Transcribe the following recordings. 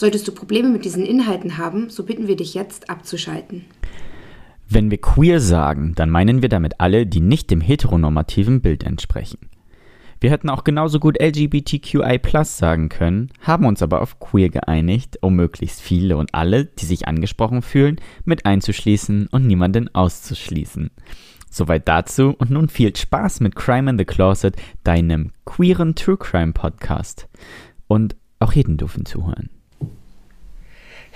Solltest du Probleme mit diesen Inhalten haben, so bitten wir dich jetzt abzuschalten. Wenn wir queer sagen, dann meinen wir damit alle, die nicht dem heteronormativen Bild entsprechen. Wir hätten auch genauso gut LGBTQI sagen können, haben uns aber auf queer geeinigt, um möglichst viele und alle, die sich angesprochen fühlen, mit einzuschließen und niemanden auszuschließen. Soweit dazu und nun viel Spaß mit Crime in the Closet, deinem queeren True Crime Podcast. Und auch jeden dürfen zuhören.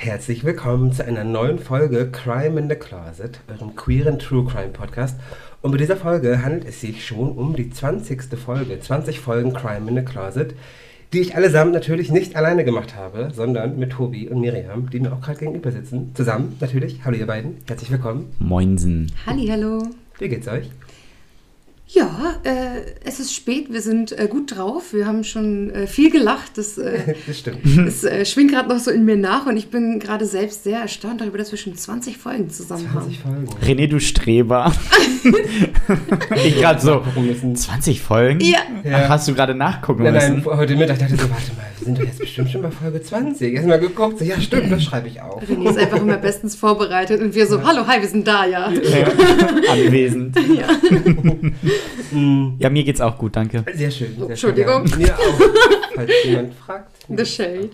Herzlich willkommen zu einer neuen Folge Crime in the Closet, eurem queeren True Crime Podcast. Und bei dieser Folge handelt es sich schon um die 20. Folge, 20 Folgen Crime in the Closet, die ich allesamt natürlich nicht alleine gemacht habe, sondern mit Tobi und Miriam, die mir auch gerade gegenüber sitzen. Zusammen natürlich. Hallo ihr beiden, herzlich willkommen. Moinsen. Halli, hallo. Wie geht's euch? Ja, äh, es ist spät, wir sind äh, gut drauf, wir haben schon äh, viel gelacht. Das, äh, Das stimmt. das äh, schwingt gerade noch so in mir nach und ich bin gerade selbst sehr erstaunt darüber, dass wir schon 20 Folgen zusammen 20 haben. Folgen. René, du Streber. ich gerade so. Gucken müssen. 20 Folgen? Ja. Ja. Ach, hast du gerade nachgucken Nein, nein, müssen? heute Mittag dachte ich so, warte mal, wir sind doch jetzt bestimmt schon bei Folge 20. Erst mal geguckt, so, ja stimmt, das schreibe ich auf. René ist einfach immer bestens vorbereitet und wir so, hallo, hi, wir sind da, ja. Ja. Anwesend. ja. Ja, mir geht's auch gut, danke. Sehr schön. Sehr Entschuldigung. Schön, ja. Mir auch, falls jemand fragt. The shade.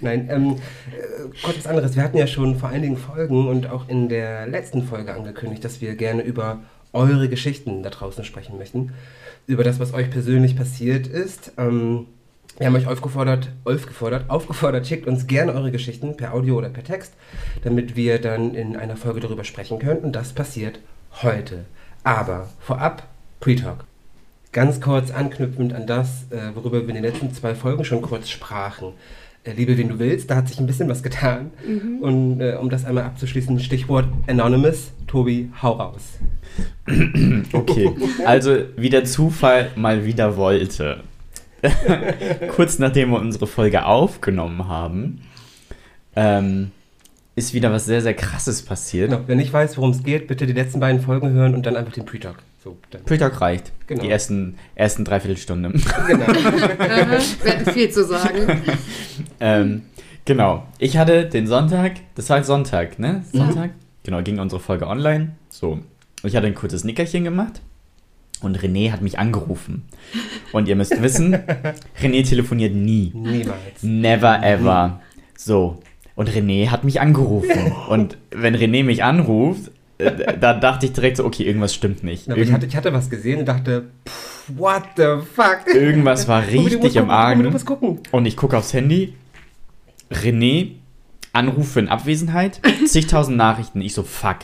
Nein, ähm, äh, Gott, was anderes. Wir hatten ja schon vor einigen Folgen und auch in der letzten Folge angekündigt, dass wir gerne über eure Geschichten da draußen sprechen möchten. Über das, was euch persönlich passiert ist. Ähm, wir haben euch aufgefordert, aufgefordert, aufgefordert, schickt uns gerne eure Geschichten per Audio oder per Text, damit wir dann in einer Folge darüber sprechen können. Und das passiert heute. Aber vorab, Pre-Talk. Ganz kurz anknüpfend an das, äh, worüber wir in den letzten zwei Folgen schon kurz sprachen. Äh, Liebe, wen du willst, da hat sich ein bisschen was getan. Und äh, um das einmal abzuschließen, Stichwort Anonymous. Tobi, hau raus. Okay, also wie der Zufall mal wieder wollte. Kurz nachdem wir unsere Folge aufgenommen haben, ähm, ist wieder was sehr, sehr krasses passiert. Genau. Wer nicht weiß, worum es geht, bitte die letzten beiden Folgen hören und dann einfach den Pre-Talk. So. Pre-Talk reicht. Genau. Die ersten, ersten Dreiviertelstunden. Genau. Wir hatten viel zu sagen. ähm, genau. Ich hatte den Sonntag, das war Sonntag, ne? Sonntag? Genau, ging unsere Folge online. So. Ich hatte ein kurzes Nickerchen gemacht und René hat mich angerufen. Und ihr müsst wissen, René telefoniert nie. Niemals. Never ever. So. Und René hat mich angerufen. Und wenn René mich anruft, äh, da dachte ich direkt so, okay, irgendwas stimmt nicht. Aber ich, Irgend, hatte, ich hatte was gesehen und dachte, pff, what the fuck? irgendwas war richtig im Argen. Und ich gucke aufs Handy. René, Anrufe in Abwesenheit, zigtausend Nachrichten. Ich so, fuck.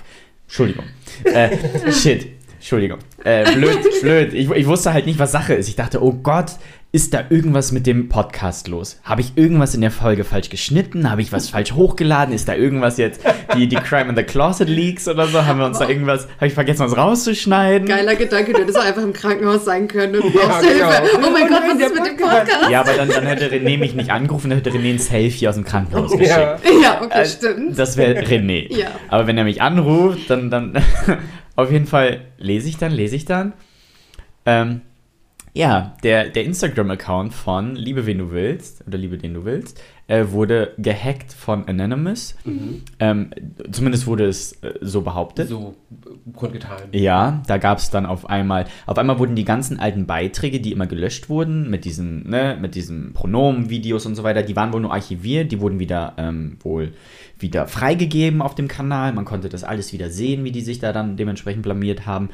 Entschuldigung. Äh, shit. Entschuldigung. Äh, blöd, blöd. Ich, ich wusste halt nicht, was Sache ist. Ich dachte, oh Gott, ist da irgendwas mit dem Podcast los? Habe ich irgendwas in der Folge falsch geschnitten? Habe ich was falsch hochgeladen? Ist da irgendwas jetzt, die, die Crime in the Closet Leaks oder so? Haben wir uns da irgendwas, habe ich vergessen, was rauszuschneiden? Geiler Gedanke, du hättest auch einfach im Krankenhaus sein können und Ja, brauchst genau. Hilfe. Oh mein Gott, was ist mit dem Podcast. Ja, aber dann, dann hätte René mich nicht angerufen, dann hätte René ein Selfie aus dem Krankenhaus geschickt. Ja. Ja, okay, stimmt. Das wäre René. Ja. Aber wenn er mich anruft, dann, dann auf jeden Fall lese ich dann, lese ich dann. Ähm, ja, der, der Instagram-Account von Liebe wen du willst, oder Liebe den du willst, äh, wurde gehackt von Anonymous. Ähm, zumindest wurde es äh, so behauptet. So kundgetan. Ja, da gab es dann auf einmal, auf einmal wurden die ganzen alten Beiträge, die immer gelöscht wurden, mit diesen, ne, mit diesen Pronomen-Videos und so weiter, die waren wohl nur archiviert, die wurden wieder ähm, wohl wieder freigegeben auf dem Kanal. Man konnte das alles wieder sehen, wie die sich da dann dementsprechend blamiert haben.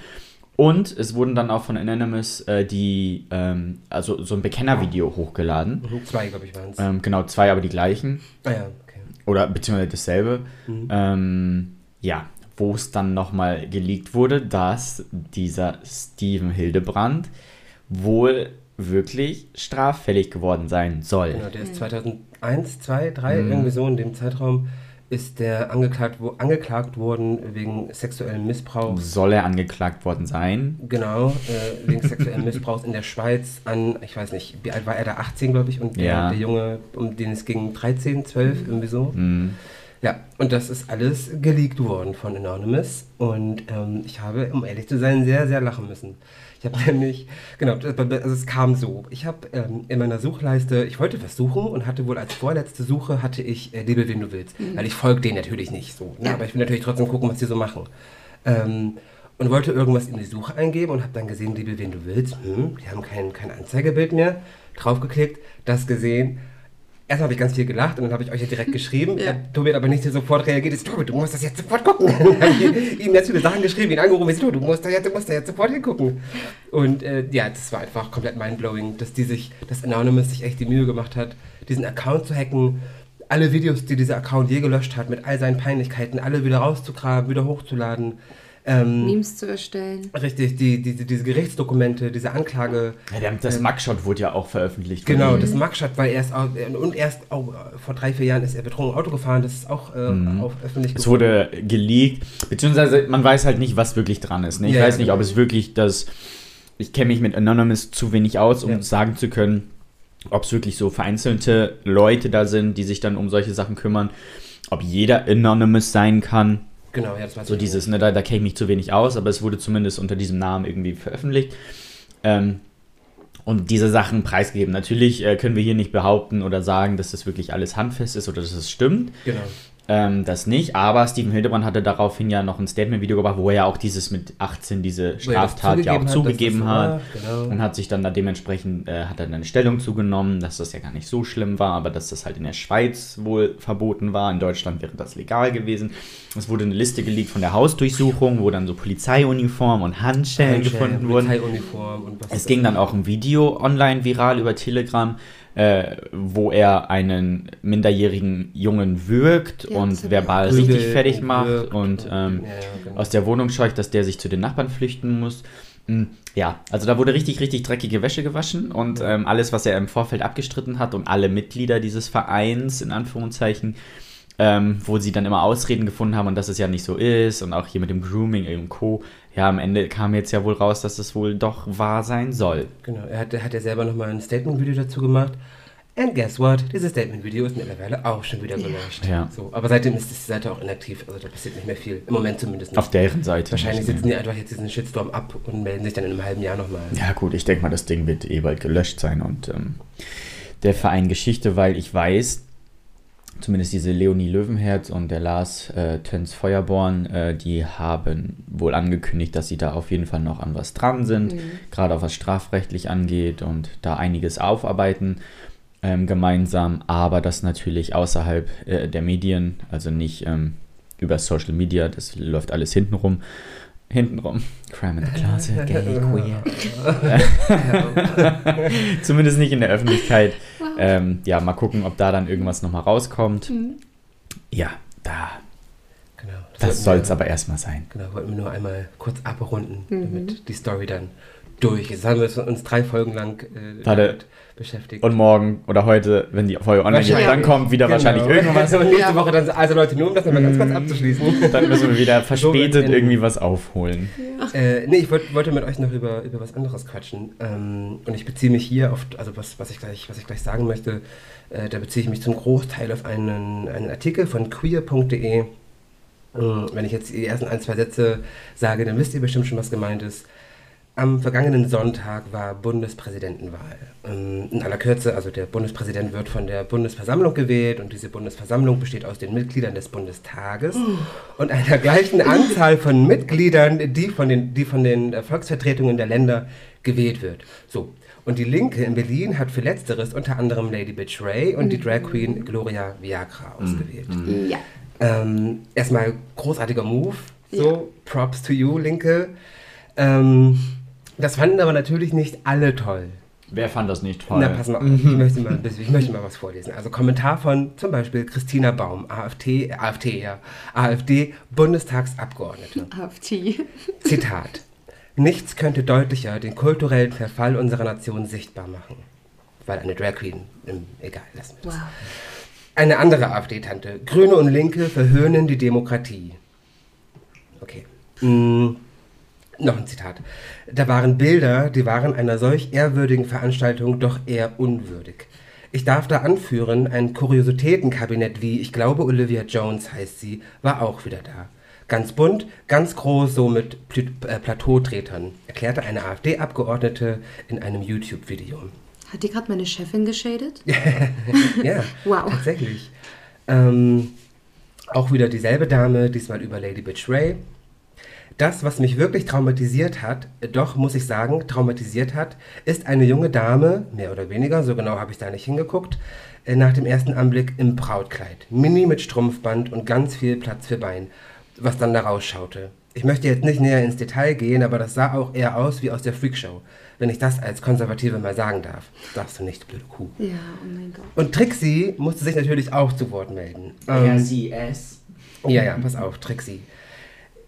Und es wurden dann auch von Anonymous äh, die, ähm, also so ein Bekennervideo hochgeladen. Mhm, Zwei, glaube ich, waren es. Ähm, genau, zwei aber die gleichen. Ah ja, okay. Oder beziehungsweise dasselbe. Ähm, ja, wo es dann nochmal geleakt wurde, dass dieser Steven Hildebrand wohl wirklich straffällig geworden sein soll. Genau, der ist 2001, 2, 3, irgendwie so in dem Zeitraum ist der angeklagt, wo, angeklagt worden wegen sexuellen Missbrauchs. Soll er angeklagt worden sein? Genau, äh, wegen sexuellen Missbrauchs in der Schweiz an, ich weiß nicht, wie alt war er da? 18, glaube ich, und der, Ja. der Junge, um den es ging, 13, 12, irgendwie so. Mhm. Ja, und das ist alles geleakt worden von Anonymous und ähm, ich habe, um ehrlich zu sein, sehr, sehr lachen müssen. Ich habe nämlich, genau, also es kam so. Ich habe ähm, in meiner Suchleiste, ich wollte was suchen und hatte wohl als vorletzte Suche, hatte ich äh, Liebe, wen du willst. Weil ich folge denen natürlich nicht so. Ne? Ja. Aber ich will natürlich trotzdem gucken, was die so machen. Ähm, und wollte irgendwas in die Suche eingeben und habe dann gesehen, Liebe, wen du willst. Hm, die haben kein, kein Anzeigebild mehr. Draufgeklickt, das gesehen. Erst habe ich ganz viel gelacht und dann habe ich euch ja direkt geschrieben. Ja. Tobi hat aber nicht sofort reagiert. Ist, Tobi, du musst das jetzt sofort gucken. Dann habe ich ihm ganz viele Sachen geschrieben, ihn angerufen. Ist, du musst da jetzt, du musst da jetzt sofort hingucken. Und äh, ja, das war einfach komplett mindblowing, dass die sich, dass Anonymous sich echt die Mühe gemacht hat, diesen Account zu hacken. Alle Videos, die dieser Account je gelöscht hat, mit all seinen Peinlichkeiten, alle wieder rauszugraben, wieder hochzuladen. Ähm, Memes zu erstellen. richtig, die, die, diese Gerichtsdokumente, diese Anklage. Ja, der, das Mugshot wurde ja auch veröffentlicht. Genau, das Mugshot, weil er ist auch, und erst auch äh, vor drei, vier Jahren ist er betrunken Auto gefahren, das ist auch äh, auf öffentlich Es wurde geleakt, beziehungsweise man weiß halt nicht, was wirklich dran ist. Ne? Ich Ja, weiß ja, nicht, genau. ob es wirklich das. Ich kenne mich mit Anonymous zu wenig aus, um Ja. sagen zu können, ob es wirklich so vereinzelte Leute da sind, die sich dann um solche Sachen kümmern. Ob jeder Anonymous sein kann. Genau, ja, das war So dieses, ne, da, da kenne ich mich zu wenig aus, aber es wurde zumindest unter diesem Namen irgendwie veröffentlicht. Ähm, und diese Sachen preisgegeben. Natürlich äh, können wir hier nicht behaupten oder sagen, dass das wirklich alles handfest ist oder dass es stimmt. Genau. Ähm, das nicht, aber Steven Hildebrand hatte daraufhin ja noch ein Statement-Video gemacht, wo er ja auch dieses mit 18, diese das Straftat ja auch zugegeben das so hat. war, Genau. Und hat sich dann da dementsprechend, äh, hat er dann eine Stellung zugenommen, dass das ja gar nicht so schlimm war, aber dass das halt in der Schweiz wohl verboten war. In Deutschland wäre das legal gewesen. Es wurde eine Liste geleakt von der Hausdurchsuchung, wo dann so Polizeiuniform und Handschellen gefunden wurden. Polizeiuniform und was Es ging dann auch ein Video online viral über Telegram, äh, wo er einen minderjährigen Jungen würgt Ja, und verbal richtig gesehen. fertig macht Wirkt und und- ähm, ja, ja, genau. aus der Wohnung scheucht, dass der sich zu den Nachbarn flüchten muss. Mm, Ja, also da wurde richtig, richtig dreckige Wäsche gewaschen und ähm, alles, was er im Vorfeld abgestritten hat und alle Mitglieder dieses Vereins, in Anführungszeichen, ähm, wo sie dann immer Ausreden gefunden haben und dass es ja nicht so ist und auch hier mit dem Grooming und Co. Ja, am Ende kam jetzt ja wohl raus, dass es wohl doch wahr sein soll. Genau, er hat, er hat ja selber nochmal ein Statement-Video dazu gemacht. And guess what? Dieses Statement-Video ist mittlerweile auch schon wieder gelöscht. Ja. So, aber seitdem ist die Seite auch inaktiv. Also da passiert nicht mehr viel. Im Moment zumindest nicht. Auf deren Seite. Wahrscheinlich nicht, sitzen die einfach jetzt diesen Shitstorm ab und melden sich dann in einem halben Jahr nochmal. Ja, gut, ich denke mal, das Ding wird eh bald gelöscht sein und ähm, der Verein Geschichte, weil ich weiß, zumindest diese Leonie Löwenherz und der Lars äh, Töns Feuerborn, äh, die haben wohl angekündigt, dass sie da auf jeden Fall noch an was dran sind, gerade auch was strafrechtlich angeht und da einiges aufarbeiten ähm, gemeinsam, aber das natürlich außerhalb äh, der Medien, also nicht ähm, über Social Media, das läuft alles hintenrum. Hintenrum. Crime in the Closet, gay, queer. Zumindest nicht in der Öffentlichkeit. Ähm, ja, mal gucken, ob da dann irgendwas nochmal rauskommt. Ja, da. Genau. Das wollten soll es aber erstmal sein. Genau, wollten wir nur einmal kurz abrunden, damit die Story dann durch. Jetzt haben wir uns drei Folgen lang äh, Warte. damit beschäftigt. Und morgen oder heute, wenn die Folge online geht, Wahrscheinlich. dann kommt wieder wahrscheinlich Genau. irgendwas. Und nächste Ja. Woche dann, also Leute, nur um das nochmal ganz kurz abzuschließen. Dann müssen wir wieder verspätet enden. irgendwie was aufholen. Äh, nee, ich wollt, wollte mit euch noch über, über was anderes quatschen. Ähm, und ich beziehe mich hier auf, also was, was, ich, gleich, was ich gleich sagen möchte, äh, da beziehe ich mich zum Großteil auf einen, einen Artikel von queer.de. Äh, wenn ich jetzt die ersten ein, zwei Sätze sage, dann wisst ihr bestimmt schon, was gemeint ist. Am vergangenen Sonntag war Bundespräsidentenwahl. Ähm, in aller Kürze, also der Bundespräsident wird von der Bundesversammlung gewählt und diese Bundesversammlung besteht aus den Mitgliedern des Bundestages und einer gleichen Anzahl von Mitgliedern, die von den, die von den äh, Volksvertretungen der Länder gewählt wird. So. Und die Linke in Berlin hat für Letzteres unter anderem Lady Bitch Ray und die Drag Queen Gloria Viagra ausgewählt. Ja. Ähm, erstmal großartiger Move. So, Props to you, Linke. Ähm, das fanden aber natürlich nicht alle toll. Wer fand das nicht toll? Na, pass mal auf, ich, möchte mal ein bisschen, ich möchte mal was vorlesen. Also Kommentar von zum Beispiel Christina Baum, AfD, AfD, ja, AfD, Bundestagsabgeordnete. AfD. Zitat. Nichts könnte deutlicher den kulturellen Verfall unserer Nation sichtbar machen. Weil eine Drag Queen, ähm, egal, lassen wir das. Wow. Eine andere AfD-Tante. Grüne und Linke verhöhnen die Demokratie. Okay. Mm, noch ein Zitat. Da waren Bilder, die waren einer solch ehrwürdigen Veranstaltung doch eher unwürdig. Ich darf da anführen, ein Kuriositätenkabinett wie, ich glaube, Olivia Jones heißt sie, war auch wieder da. Ganz bunt, ganz groß, so mit Pl äh, Plateautretern, erklärte eine AfD-Abgeordnete in einem YouTube-Video. Hat die gerade meine Chefin geschadet? ja, Wow. tatsächlich. Ähm, auch wieder dieselbe Dame, diesmal über Lady Bitch Ray. Das, was mich wirklich traumatisiert hat, doch muss ich sagen, traumatisiert hat, ist eine junge Dame, mehr oder weniger, so genau habe ich da nicht hingeguckt, äh, nach dem ersten Anblick im Brautkleid. Mini mit Strumpfband und ganz viel Platz für Bein, was dann da rausschaute. Ich möchte jetzt nicht näher ins Detail gehen, aber das sah auch eher aus wie aus der Freakshow. Wenn ich das als Konservative mal sagen darf. Darfst du nicht, blöde Kuh. Ja, oh mein Gott. Und Trixie musste sich natürlich auch zu Wort melden. Ähm, sie es. ja, ja, pass auf, Trixie.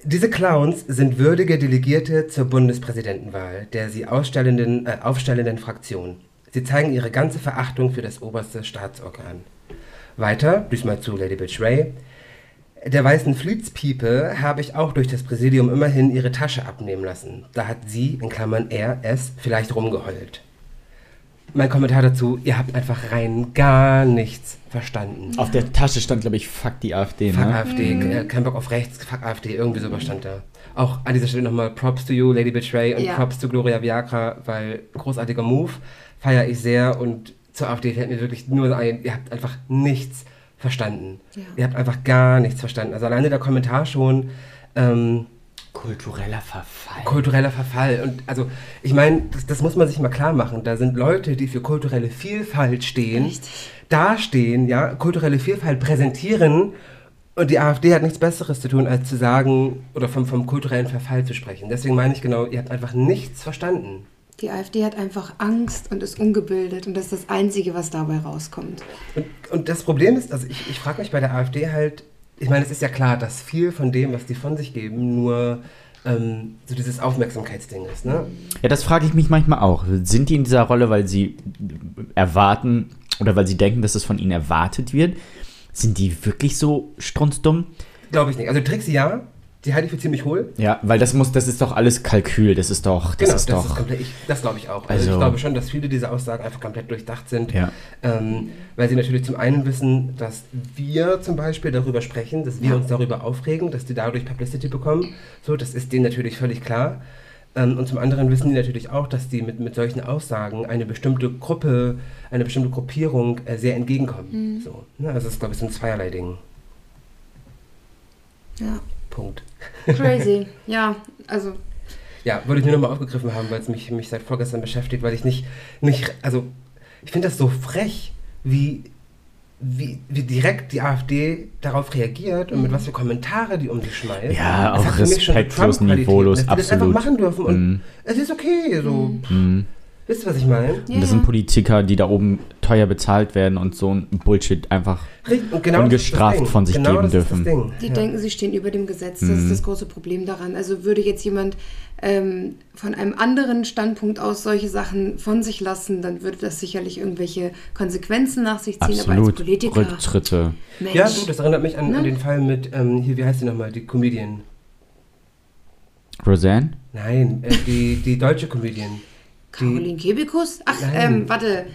Diese Clowns sind würdige Delegierte zur Bundespräsidentenwahl der sie ausstellenden, äh, aufstellenden Fraktion. Sie zeigen ihre ganze Verachtung für das oberste Staatsorgan. Weiter, diesmal zu Lady Bitch Ray. Der weißen Fleets-People habe ich auch durch das Präsidium immerhin ihre Tasche abnehmen lassen. Da hat sie, in Klammern er, es, vielleicht rumgeheult. Mein Kommentar dazu, ihr habt einfach rein gar nichts verstanden. Auf der Tasche stand, glaube ich, fuck die AfD, Fuck ne? AfD, äh, kein Bock auf rechts, fuck AfD, irgendwie sowas stand da. Auch an dieser Stelle nochmal Props to you, Lady Betray und Ja. Props to Gloria Viagra, weil großartiger Move, feiere ich sehr und zur AfD fällt mir wirklich nur ein, ihr habt einfach nichts verstanden. Ja. Ihr habt einfach gar nichts verstanden. Also alleine der Kommentar schon, ähm, Kultureller Verfall. kultureller Verfall. Und also, ich meine, das, das muss man sich mal klar machen. Da sind Leute, die für kulturelle Vielfalt stehen, Richtig. dastehen, ja, kulturelle Vielfalt präsentieren. Und die AfD hat nichts Besseres zu tun, als zu sagen oder vom, vom kulturellen Verfall zu sprechen. Deswegen meine ich genau, ihr habt einfach nichts verstanden. Die AfD hat einfach Angst und ist ungebildet und das ist das Einzige, was dabei rauskommt. Und, und das Problem ist, also ich, ich frage mich bei der AfD halt, ich meine, es ist ja klar, dass viel von dem, was die von sich geben, nur ähm, so dieses Aufmerksamkeitsding ist, ne? Ja, das frage ich mich manchmal auch. Sind die in dieser Rolle, weil sie erwarten oder weil sie denken, dass es von ihnen erwartet wird? Sind die wirklich so strunzdumm? Glaube ich nicht. Also Trixie ja, die halte ich für ziemlich hohl. Ja, weil das muss, das ist doch alles Kalkül, das ist doch, das Genau, ist das, doch. ist komplett, ich, das glaube ich auch. Also, Also- ich glaube schon, dass viele dieser Aussagen einfach komplett durchdacht sind, Ja. ähm, weil sie natürlich zum einen wissen, dass wir zum Beispiel darüber sprechen, dass wir Ja. uns darüber aufregen, dass die dadurch Publicity bekommen. So, das ist denen natürlich völlig klar. Ähm, und zum anderen wissen die natürlich auch, dass die mit, mit solchen Aussagen eine bestimmte Gruppe, eine bestimmte Gruppierung äh, sehr entgegenkommen. So, ne? Also das ist, glaube ich, so ein zweierlei Ding. Ja. Punkt. Crazy. ja, also Ja, wollte ich nur nochmal aufgegriffen haben, weil es mich, mich seit vorgestern beschäftigt, weil ich nicht, nicht also ich finde das so frech, wie, wie, wie direkt die AfD darauf reagiert und mit was für Kommentare die um sich schmeißt. Ja, Das auch hat für mich schon so respektlos, niveaulos, dass die das absolut. einfach machen dürfen und Mhm. es ist okay, so. Mhm. Wisst ihr, was ich meine? Ja, Und das sind ja. Politiker, die da oben teuer bezahlt werden und so ein Bullshit einfach. Genau Ungestraft von sich genau geben das dürfen. Ist das Ding. Die ja. denken, sie stehen über dem Gesetz. Das Mhm. ist das große Problem daran. Also würde jetzt jemand ähm, von einem anderen Standpunkt aus solche Sachen von sich lassen, dann würde das sicherlich irgendwelche Konsequenzen nach sich ziehen. Aber als Absolut. Politiker, Rücktritte. Mensch, ja, das erinnert mich an, Ne? an den Fall mit, ähm, hier, wie heißt die nochmal, die Comedian. Roseanne? Nein, äh, die, die deutsche Comedian. Caroline Kebekus? Ach, Nein. ähm, warte.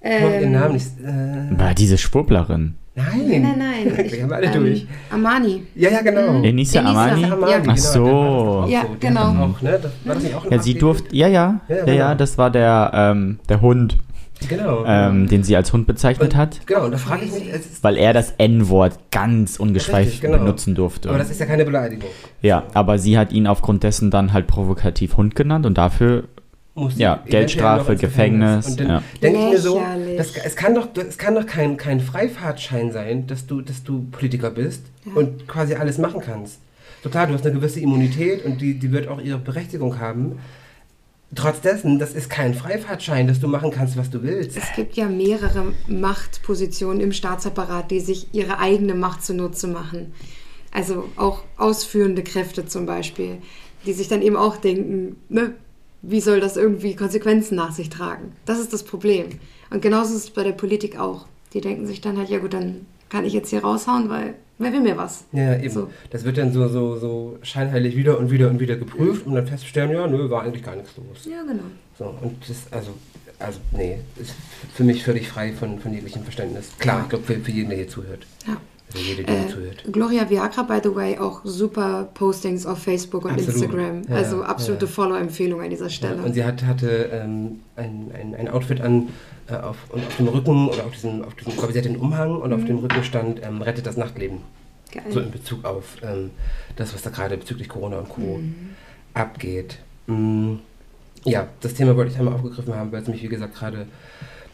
Ich komme ihren Ähm, Namen nicht. Äh, War diese Schwurblerin. nein. Nein, nein, nein. Wirklich, haben wir alle ähm, durch. Armani. Ja, ja, genau. Enisa Enisa. Amani? Ja. Amani, Ach so. Ja, so. Der genau. ne? Ja, sie durfte. Ja, ja. Ja, Ja, ja, genau. das war der, ähm, der Hund, Genau. ähm, den sie als Hund bezeichnet und, hat. Genau, und da frage ich mich, es ist, Weil er das N-Wort ganz ungeschweift Richtig, genau. benutzen durfte. aber das ist ja keine Beleidigung. ja, aber sie hat ihn aufgrund dessen dann halt provokativ Hund genannt und dafür Muss Ja, Geldstrafe, Gefängnis, Und dann ja. denke ich mir so, das, es kann doch, es kann doch kein, kein Freifahrtschein sein, dass du, dass du Politiker bist Ja. und quasi alles machen kannst. Total, du hast eine gewisse Immunität und die, die wird auch ihre Berechtigung haben. Trotz dessen, das ist kein Freifahrtschein, dass du machen kannst, was du willst. Es gibt ja mehrere Machtpositionen im Staatsapparat, die sich ihre eigene Macht zunutze machen. Also auch ausführende Kräfte zum Beispiel, die sich dann eben auch denken, ne, wie soll das irgendwie Konsequenzen nach sich tragen? Das ist das Problem. Und genauso ist es bei der Politik auch. Die denken sich dann halt, ja gut, dann kann ich jetzt hier raushauen, weil wer will mir was? Ja, eben. So. Das wird dann so, so, so scheinheilig wieder und wieder und wieder geprüft und dann feststellen, ja, nö, war eigentlich gar nichts los. Ja, genau. So, und das, also, also, nee, ist für mich völlig frei von, von jeglichem Verständnis. Klar, ich glaube, für, für jeden, der hier zuhört. Ja. Hier Äh, zuhört. Gloria Viagra, by the way, auch super Postings auf Facebook und Absolut. Instagram. Ja, also absolute ja. Follow-Empfehlung an dieser Stelle. Ja, und sie hat, hatte ähm, ein, ein, ein Outfit an äh, auf, und auf dem Rücken oder auf diesem, auf diesem, ich glaube, sie hatte einen Umhang und Mhm. auf dem Rücken stand, ähm, rettet das Nachtleben. Geil. So in Bezug auf ähm, das, was da gerade bezüglich Corona und Co. Mhm. abgeht. Mm, ja, das Thema wollte ich einmal aufgegriffen haben, weil es mich, wie gesagt, gerade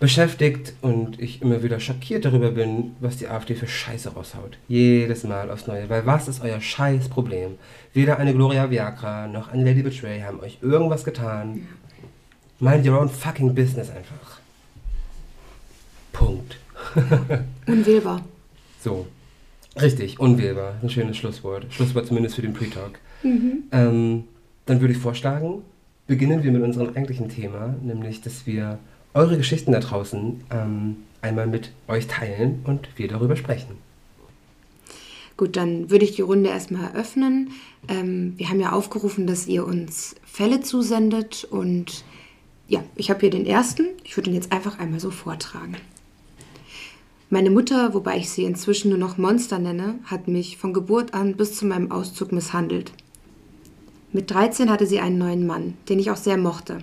beschäftigt und ich immer wieder schockiert darüber bin, was die AfD für Scheiße raushaut. Jedes Mal aufs Neue. Weil was ist euer Scheißproblem? Weder eine Gloria Viagra noch eine Lady Betray haben euch irgendwas getan. Mind your own fucking business einfach. Punkt. Unwählbar. So. Richtig, unwählbar. Ein schönes Schlusswort. Schlusswort zumindest für den Pre-Talk. Ähm, dann würde ich vorschlagen, beginnen wir mit unserem eigentlichen Thema, nämlich, dass wir eure Geschichten da draußen ähm, einmal mit euch teilen und wir darüber sprechen. Gut, dann würde ich die Runde erstmal eröffnen. Ähm, wir haben ja aufgerufen, dass ihr uns Fälle zusendet und ja, ich habe hier den ersten. Ich würde ihn jetzt einfach einmal so vortragen. Meine Mutter, wobei ich sie inzwischen nur noch Monster nenne, hat mich von Geburt an bis zu meinem Auszug misshandelt. Mit 13 hatte sie einen neuen Mann, den ich auch sehr mochte.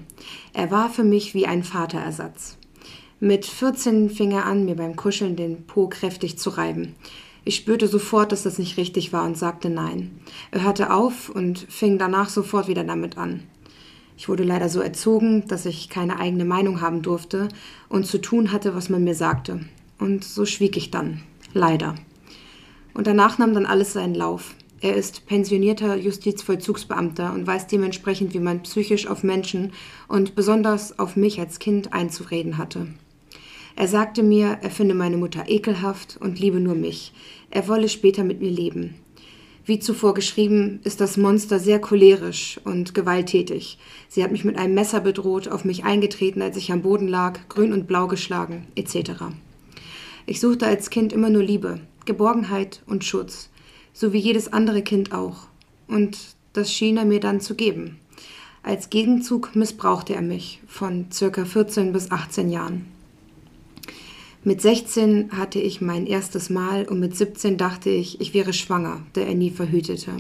Er war für mich wie ein Vaterersatz. Mit 14 fing er an, mir beim Kuscheln den Po kräftig zu reiben. Ich spürte sofort, dass das nicht richtig war und sagte nein. Er hörte auf und fing danach sofort wieder damit an. Ich wurde leider so erzogen, dass ich keine eigene Meinung haben durfte und zu tun hatte, was man mir sagte. Und so schwieg ich dann. Leider. Und danach nahm dann alles seinen Lauf. Er ist pensionierter Justizvollzugsbeamter und weiß dementsprechend, wie man psychisch auf Menschen und besonders auf mich als Kind einzureden hatte. Er sagte mir, er finde meine Mutter ekelhaft und liebe nur mich. Er wolle später mit mir leben. Wie zuvor geschrieben, ist das Monster sehr cholerisch und gewalttätig. Sie hat mich mit einem Messer bedroht, auf mich eingetreten, als ich am Boden lag, grün und blau geschlagen, etc. Ich suchte als Kind immer nur Liebe, Geborgenheit und Schutz, so wie jedes andere Kind auch. Und das schien er mir dann zu geben. Als Gegenzug missbrauchte er mich von circa 14 bis 18 Jahren. Mit 16 hatte ich mein erstes Mal und mit 17 dachte ich, ich wäre schwanger, da er nie verhütete.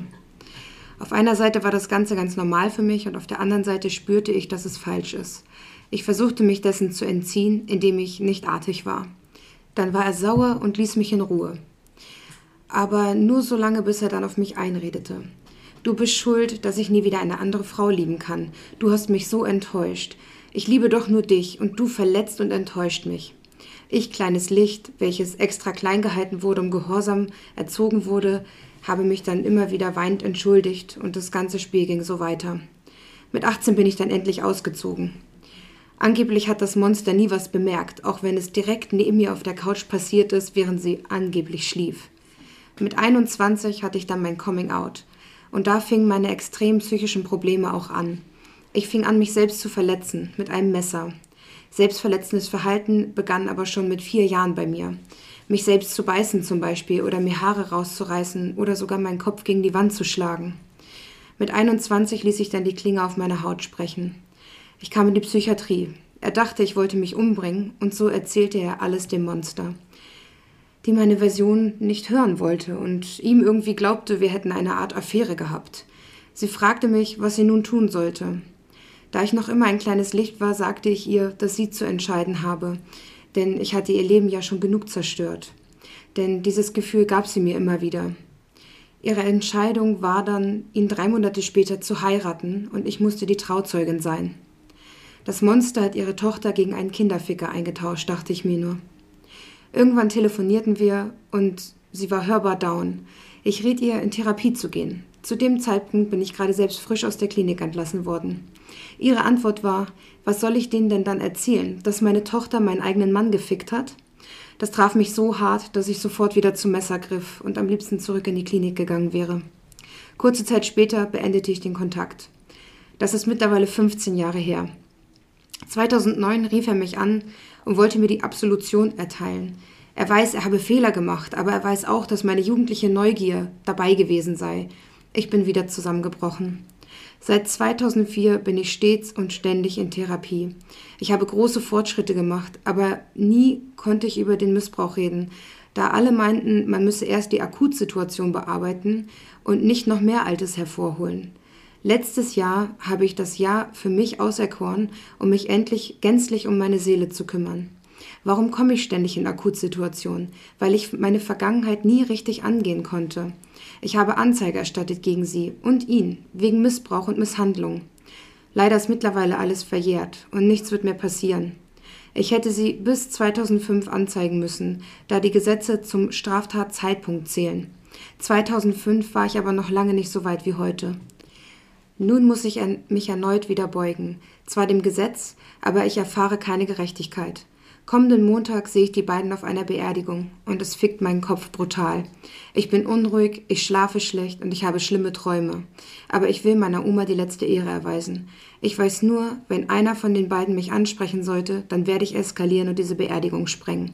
Auf einer Seite war das Ganze ganz normal für mich und auf der anderen Seite spürte ich, dass es falsch ist. Ich versuchte mich dessen zu entziehen, indem ich nicht artig war. Dann war er sauer und ließ mich in Ruhe. Aber nur so lange, bis er dann auf mich einredete. Du bist schuld, dass ich nie wieder eine andere Frau lieben kann. Du hast mich so enttäuscht. Ich liebe doch nur dich und du verletzt und enttäuscht mich. Ich, kleines Licht, welches extra klein gehalten wurde, um gehorsam erzogen wurde, habe mich dann immer wieder weinend entschuldigt und das ganze Spiel ging so weiter. Mit 18 bin ich dann endlich ausgezogen. Angeblich hat das Monster nie was bemerkt, auch wenn es direkt neben mir auf der Couch passiert ist, während sie angeblich schlief. Mit 21 hatte ich dann mein Coming Out. Und da fingen meine extrem psychischen Probleme auch an. Ich fing an, mich selbst zu verletzen, mit einem Messer. Selbstverletzendes Verhalten begann aber schon mit vier Jahren bei mir. Mich selbst zu beißen zum Beispiel oder mir Haare rauszureißen oder sogar meinen Kopf gegen die Wand zu schlagen. Mit 21 ließ ich dann die Klinge auf meine Haut sprechen. Ich kam in die Psychiatrie. Er dachte, ich wollte mich umbringen und so erzählte er alles dem Monster die meine Version nicht hören wollte und ihm irgendwie glaubte, wir hätten eine Art Affäre gehabt. Sie fragte mich, was sie nun tun sollte. Da ich noch immer ein kleines Licht war, sagte ich ihr, dass sie zu entscheiden habe, denn ich hatte ihr Leben ja schon genug zerstört. Denn dieses Gefühl gab sie mir immer wieder. Ihre Entscheidung war dann, ihn drei Monate später zu heiraten, und ich musste die Trauzeugin sein. Das Monster hat ihre Tochter gegen einen Kinderficker eingetauscht, dachte ich mir nur. Irgendwann telefonierten wir und sie war hörbar down. Ich riet ihr, in Therapie zu gehen. Zu dem Zeitpunkt bin ich gerade selbst frisch aus der Klinik entlassen worden. Ihre Antwort war, was soll ich denen denn dann erzählen, dass meine Tochter meinen eigenen Mann gefickt hat? Das traf mich so hart, dass ich sofort wieder zum Messer griff und am liebsten zurück in die Klinik gegangen wäre. Kurze Zeit später beendete ich den Kontakt. Das ist mittlerweile 15 Jahre her. 2009 rief er mich an und wollte mir die Absolution erteilen. Er weiß, er habe Fehler gemacht, aber er weiß auch, dass meine jugendliche Neugier dabei gewesen sei. Ich bin wieder zusammengebrochen. Seit 2004 bin ich stets und ständig in Therapie. Ich habe große Fortschritte gemacht, aber nie konnte ich über den Missbrauch reden, da alle meinten, man müsse erst die Akutsituation bearbeiten und nicht noch mehr Altes hervorholen. Letztes Jahr habe ich das Jahr für mich auserkoren, um mich endlich gänzlich um meine Seele zu kümmern. Warum komme ich ständig in Akutsituationen? Weil ich meine Vergangenheit nie richtig angehen konnte. Ich habe Anzeige erstattet gegen sie und ihn wegen Missbrauch und Misshandlung. Leider ist mittlerweile alles verjährt und nichts wird mehr passieren. Ich hätte sie bis 2005 anzeigen müssen, da die Gesetze zum Straftatzeitpunkt zählen. 2005 war ich aber noch lange nicht so weit wie heute. Nun muss ich mich erneut wieder beugen, zwar dem Gesetz, aber ich erfahre keine Gerechtigkeit. Kommenden Montag sehe ich die beiden auf einer Beerdigung und es fickt meinen Kopf brutal. Ich bin unruhig, ich schlafe schlecht und ich habe schlimme Träume. Aber ich will meiner Oma die letzte Ehre erweisen. Ich weiß nur, wenn einer von den beiden mich ansprechen sollte, dann werde ich eskalieren und diese Beerdigung sprengen.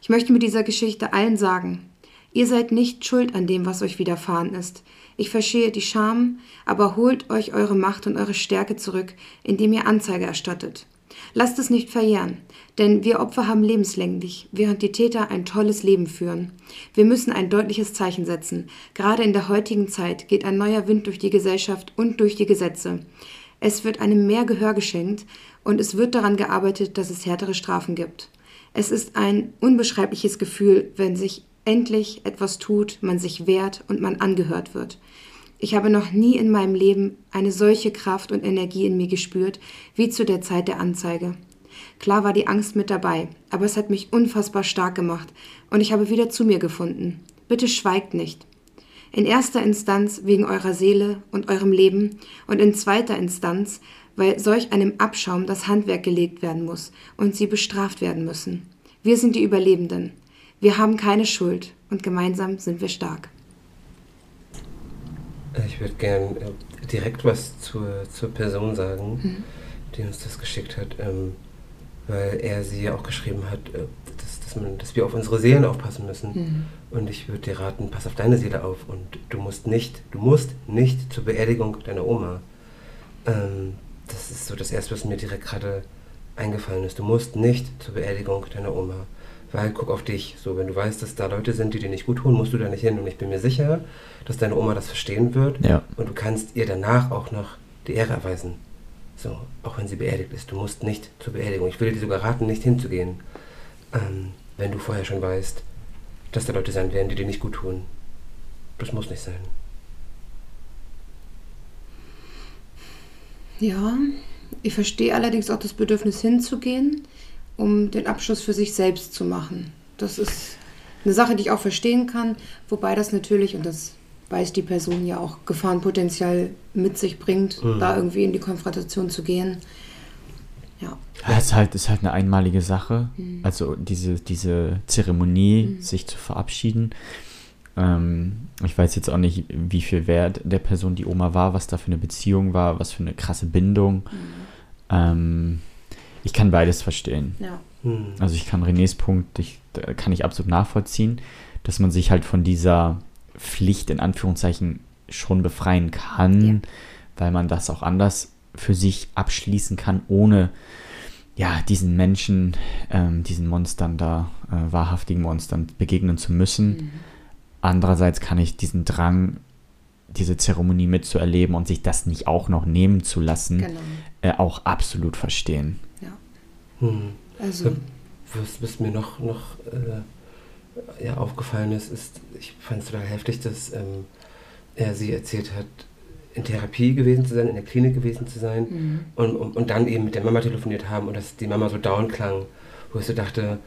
Ich möchte mit dieser Geschichte allen sagen, ihr seid nicht schuld an dem, was euch widerfahren ist. Ich verstehe die Scham, aber holt euch eure Macht und eure Stärke zurück, indem ihr Anzeige erstattet. Lasst es nicht verjähren, denn wir Opfer haben lebenslänglich, während die Täter ein tolles Leben führen. Wir müssen ein deutliches Zeichen setzen. Gerade in der heutigen Zeit geht ein neuer Wind durch die Gesellschaft und durch die Gesetze. Es wird einem mehr Gehör geschenkt und es wird daran gearbeitet, dass es härtere Strafen gibt. Es ist ein unbeschreibliches Gefühl, wenn sich endlich etwas tut, man sich wehrt und man angehört wird. Ich habe noch nie in meinem Leben eine solche Kraft und Energie in mir gespürt wie zu der Zeit der Anzeige. Klar war die Angst mit dabei, aber es hat mich unfassbar stark gemacht und ich habe wieder zu mir gefunden. Bitte schweigt nicht. In erster Instanz wegen eurer Seele und eurem Leben und in zweiter Instanz, weil solch einem Abschaum das Handwerk gelegt werden muss und sie bestraft werden müssen. Wir sind die Überlebenden. Wir haben keine Schuld und gemeinsam sind wir stark. Ich würde gern äh, direkt was zur, zur Person sagen, mhm. die uns das geschickt hat, ähm, weil er sie ja auch geschrieben hat, äh, dass, dass, man, dass wir auf unsere Seelen aufpassen müssen. Mhm. Und ich würde dir raten, pass auf deine Seele auf und du musst nicht, du musst nicht zur Beerdigung deiner Oma. Ähm, das ist so das Erste, was mir direkt gerade eingefallen ist. Du musst nicht zur Beerdigung deiner Oma weil guck auf dich. So, wenn du weißt, dass da Leute sind, die dir nicht gut tun, musst du da nicht hin. Und ich bin mir sicher, dass deine Oma das verstehen wird. Ja. Und du kannst ihr danach auch noch die Ehre erweisen. So, auch wenn sie beerdigt ist. Du musst nicht zur Beerdigung. Ich würde dir sogar raten, nicht hinzugehen. Ähm, wenn du vorher schon weißt, dass da Leute sein werden, die dir nicht gut tun. Das muss nicht sein. Ja, ich verstehe allerdings auch das Bedürfnis hinzugehen um den Abschluss für sich selbst zu machen. Das ist eine Sache, die ich auch verstehen kann, wobei das natürlich, und das weiß die Person ja auch, Gefahrenpotenzial mit sich bringt, mhm. da irgendwie in die Konfrontation zu gehen. Ja. es ist halt, ist halt eine einmalige Sache. Mhm. Also diese, diese Zeremonie, mhm. sich zu verabschieden. Ähm, ich weiß jetzt auch nicht, wie viel Wert der Person die Oma war, was da für eine Beziehung war, was für eine krasse Bindung. Mhm. Ähm, ich kann beides verstehen. Ja. Hm. Also ich kann Renés Punkt, ich, kann ich absolut nachvollziehen, dass man sich halt von dieser Pflicht in Anführungszeichen schon befreien kann, ja. weil man das auch anders für sich abschließen kann, ohne ja, diesen Menschen, ähm, diesen Monstern da, äh, wahrhaftigen Monstern begegnen zu müssen. Mhm. Andererseits kann ich diesen Drang, diese Zeremonie mitzuerleben und sich das nicht auch noch nehmen zu lassen, genau. äh, auch absolut verstehen. Hm. Also. Was, was, mir noch, noch äh, ja, aufgefallen ist, ist, ich fand es total heftig, dass ähm, er sie erzählt hat, in Therapie gewesen zu sein, in der Klinik gewesen zu sein mhm. und, und, und, dann eben mit der Mama telefoniert haben und dass die Mama so down klang, wo ich so dachte,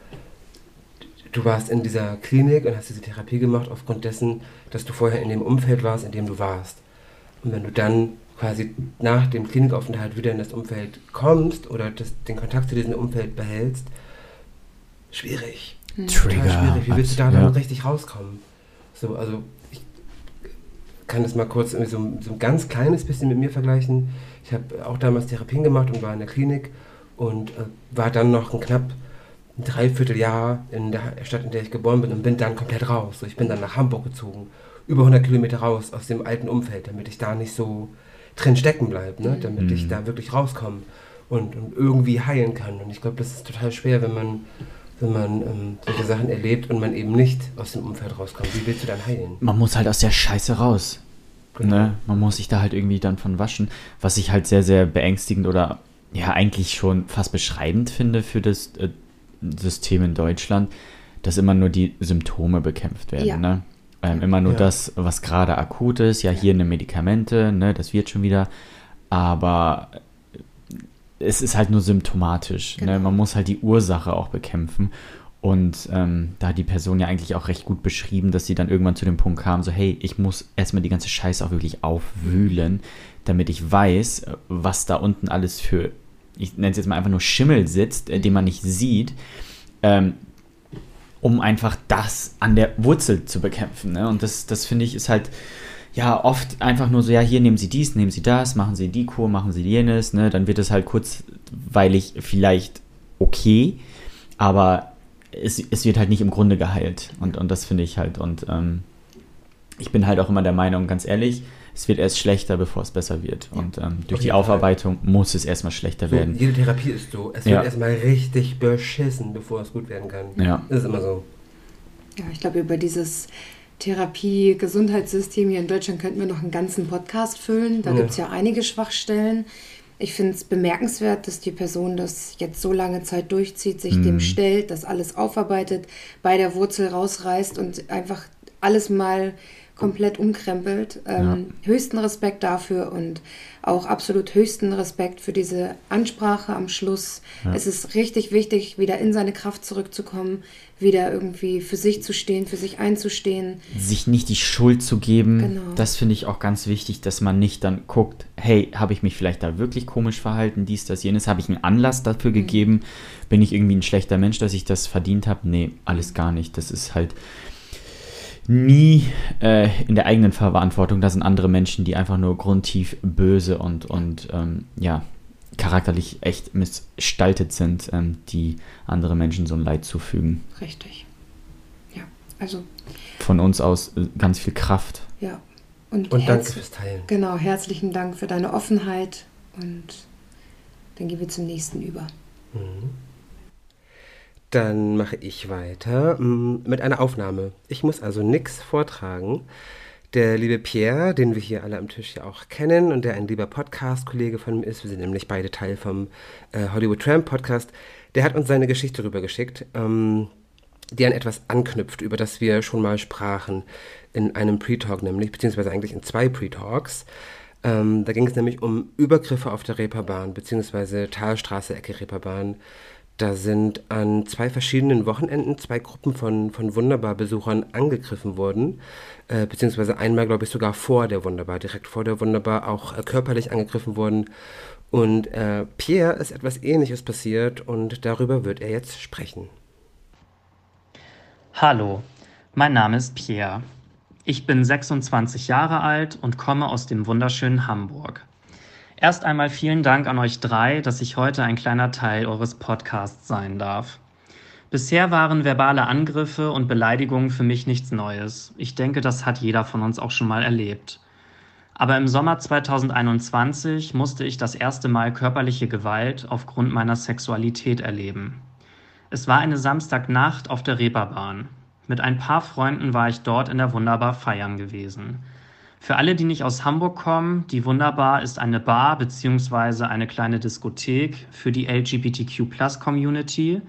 du warst in dieser Klinik und hast diese Therapie gemacht aufgrund dessen, dass du vorher in dem Umfeld warst, in dem du warst. Und wenn du dann quasi nach dem Klinikaufenthalt wieder in das Umfeld kommst oder das, den Kontakt zu diesem Umfeld behältst, schwierig. Mhm. Trigger. schwierig. Wie willst du da dann ja. richtig rauskommen? So, also ich kann das mal kurz so, so ein ganz kleines bisschen mit mir vergleichen. Ich habe auch damals Therapien gemacht und war in der Klinik und äh, war dann noch ein knapp ein Dreivierteljahr in der Stadt, in der ich geboren bin und bin dann komplett raus. So, ich bin dann nach Hamburg gezogen, über 100 Kilometer raus aus dem alten Umfeld, damit ich da nicht so drin stecken bleibe, ne? damit mhm. ich da wirklich rauskomme und, und, irgendwie heilen kann. Und ich glaube, das ist total schwer, wenn man, wenn man ähm, solche Sachen erlebt und man eben nicht aus dem Umfeld rauskommt. Wie willst du dann heilen? Man muss halt aus der Scheiße raus. Genau. Ne? Man muss sich da halt irgendwie dann von waschen, was ich halt sehr, sehr beängstigend oder ja eigentlich schon fast beschreibend finde für das äh, System in Deutschland, dass immer nur die Symptome bekämpft werden. Ja. Ne? Ähm, immer nur ja. das, was gerade akut ist. Ja, hier eine Medikamente, ne, das wird schon wieder. Aber es ist halt nur symptomatisch. Ne? Genau. Ne? Man muss halt die Ursache auch bekämpfen. Und ähm, da hat die Person ja eigentlich auch recht gut beschrieben, dass sie dann irgendwann zu dem Punkt kam, so hey, ich muss erstmal die ganze Scheiße auch wirklich aufwühlen, damit ich weiß, was da unten alles für ich nenne es jetzt mal einfach nur Schimmel sitzt, äh, den man nicht sieht, ähm, um einfach das an der Wurzel zu bekämpfen. Ne? Und das, das finde ich ist halt ja oft einfach nur so, ja, hier nehmen Sie dies, nehmen Sie das, machen Sie die Kur, machen Sie jenes, ne? dann wird es halt kurzweilig vielleicht okay, aber es, es wird halt nicht im Grunde geheilt. Und, und das finde ich halt. Und ähm, ich bin halt auch immer der Meinung, ganz ehrlich, es wird erst schlechter, bevor es besser wird. Und ähm, durch die Aufarbeitung muss es erstmal schlechter so, werden. Jede Therapie ist so. Es wird ja. erstmal richtig beschissen, bevor es gut werden kann. Ja. Das ist immer so. Ja, ich glaube, über dieses Therapie-Gesundheitssystem hier in Deutschland könnten wir noch einen ganzen Podcast füllen. Da ja. gibt es ja einige Schwachstellen. Ich finde es bemerkenswert, dass die Person das jetzt so lange Zeit durchzieht, sich mhm. dem stellt, das alles aufarbeitet, bei der Wurzel rausreißt und einfach alles mal komplett umkrempelt. Ähm, ja. Höchsten Respekt dafür und auch absolut höchsten Respekt für diese Ansprache am Schluss. Ja. Es ist richtig wichtig, wieder in seine Kraft zurückzukommen, wieder irgendwie für sich zu stehen, für sich einzustehen. Sich nicht die Schuld zu geben. Genau. Das finde ich auch ganz wichtig, dass man nicht dann guckt, hey, habe ich mich vielleicht da wirklich komisch verhalten, dies, das, jenes, habe ich einen Anlass dafür mhm. gegeben, bin ich irgendwie ein schlechter Mensch, dass ich das verdient habe? Nee, alles gar nicht. Das ist halt nie äh, in der eigenen Verantwortung. Da sind andere Menschen, die einfach nur grundtief böse und, und ähm, ja, charakterlich echt missgestaltet sind, ähm, die andere Menschen so ein Leid zufügen. Richtig. Ja, also. Von uns aus äh, ganz viel Kraft. Ja. Und, und danke fürs Teilen. Genau, herzlichen Dank für deine Offenheit und dann gehen wir zum nächsten über. Mhm. Dann mache ich weiter mm, mit einer Aufnahme. Ich muss also nichts vortragen. Der liebe Pierre, den wir hier alle am Tisch ja auch kennen und der ein lieber Podcast-Kollege von mir ist, wir sind nämlich beide Teil vom äh, Hollywood Tramp Podcast, der hat uns seine Geschichte rübergeschickt, ähm, die an etwas anknüpft, über das wir schon mal sprachen in einem Pre-Talk nämlich, beziehungsweise eigentlich in zwei Pre-Talks. Ähm, da ging es nämlich um Übergriffe auf der Reeperbahn, beziehungsweise Talstraße, Ecke Reeperbahn. Da sind an zwei verschiedenen Wochenenden zwei Gruppen von, von Wunderbar-Besuchern angegriffen worden, äh, beziehungsweise einmal, glaube ich, sogar vor der Wunderbar, direkt vor der Wunderbar auch äh, körperlich angegriffen worden. Und äh, Pierre ist etwas Ähnliches passiert und darüber wird er jetzt sprechen. Hallo, mein Name ist Pierre. Ich bin 26 Jahre alt und komme aus dem wunderschönen Hamburg. Erst einmal vielen Dank an euch drei, dass ich heute ein kleiner Teil eures Podcasts sein darf. Bisher waren verbale Angriffe und Beleidigungen für mich nichts Neues. Ich denke, das hat jeder von uns auch schon mal erlebt. Aber im Sommer 2021 musste ich das erste Mal körperliche Gewalt aufgrund meiner Sexualität erleben. Es war eine Samstagnacht auf der Reeperbahn. Mit ein paar Freunden war ich dort in der Wunderbar feiern gewesen. Für alle, die nicht aus Hamburg kommen, die Wunderbar ist eine Bar bzw. eine kleine Diskothek für die LGBTQ-Plus-Community,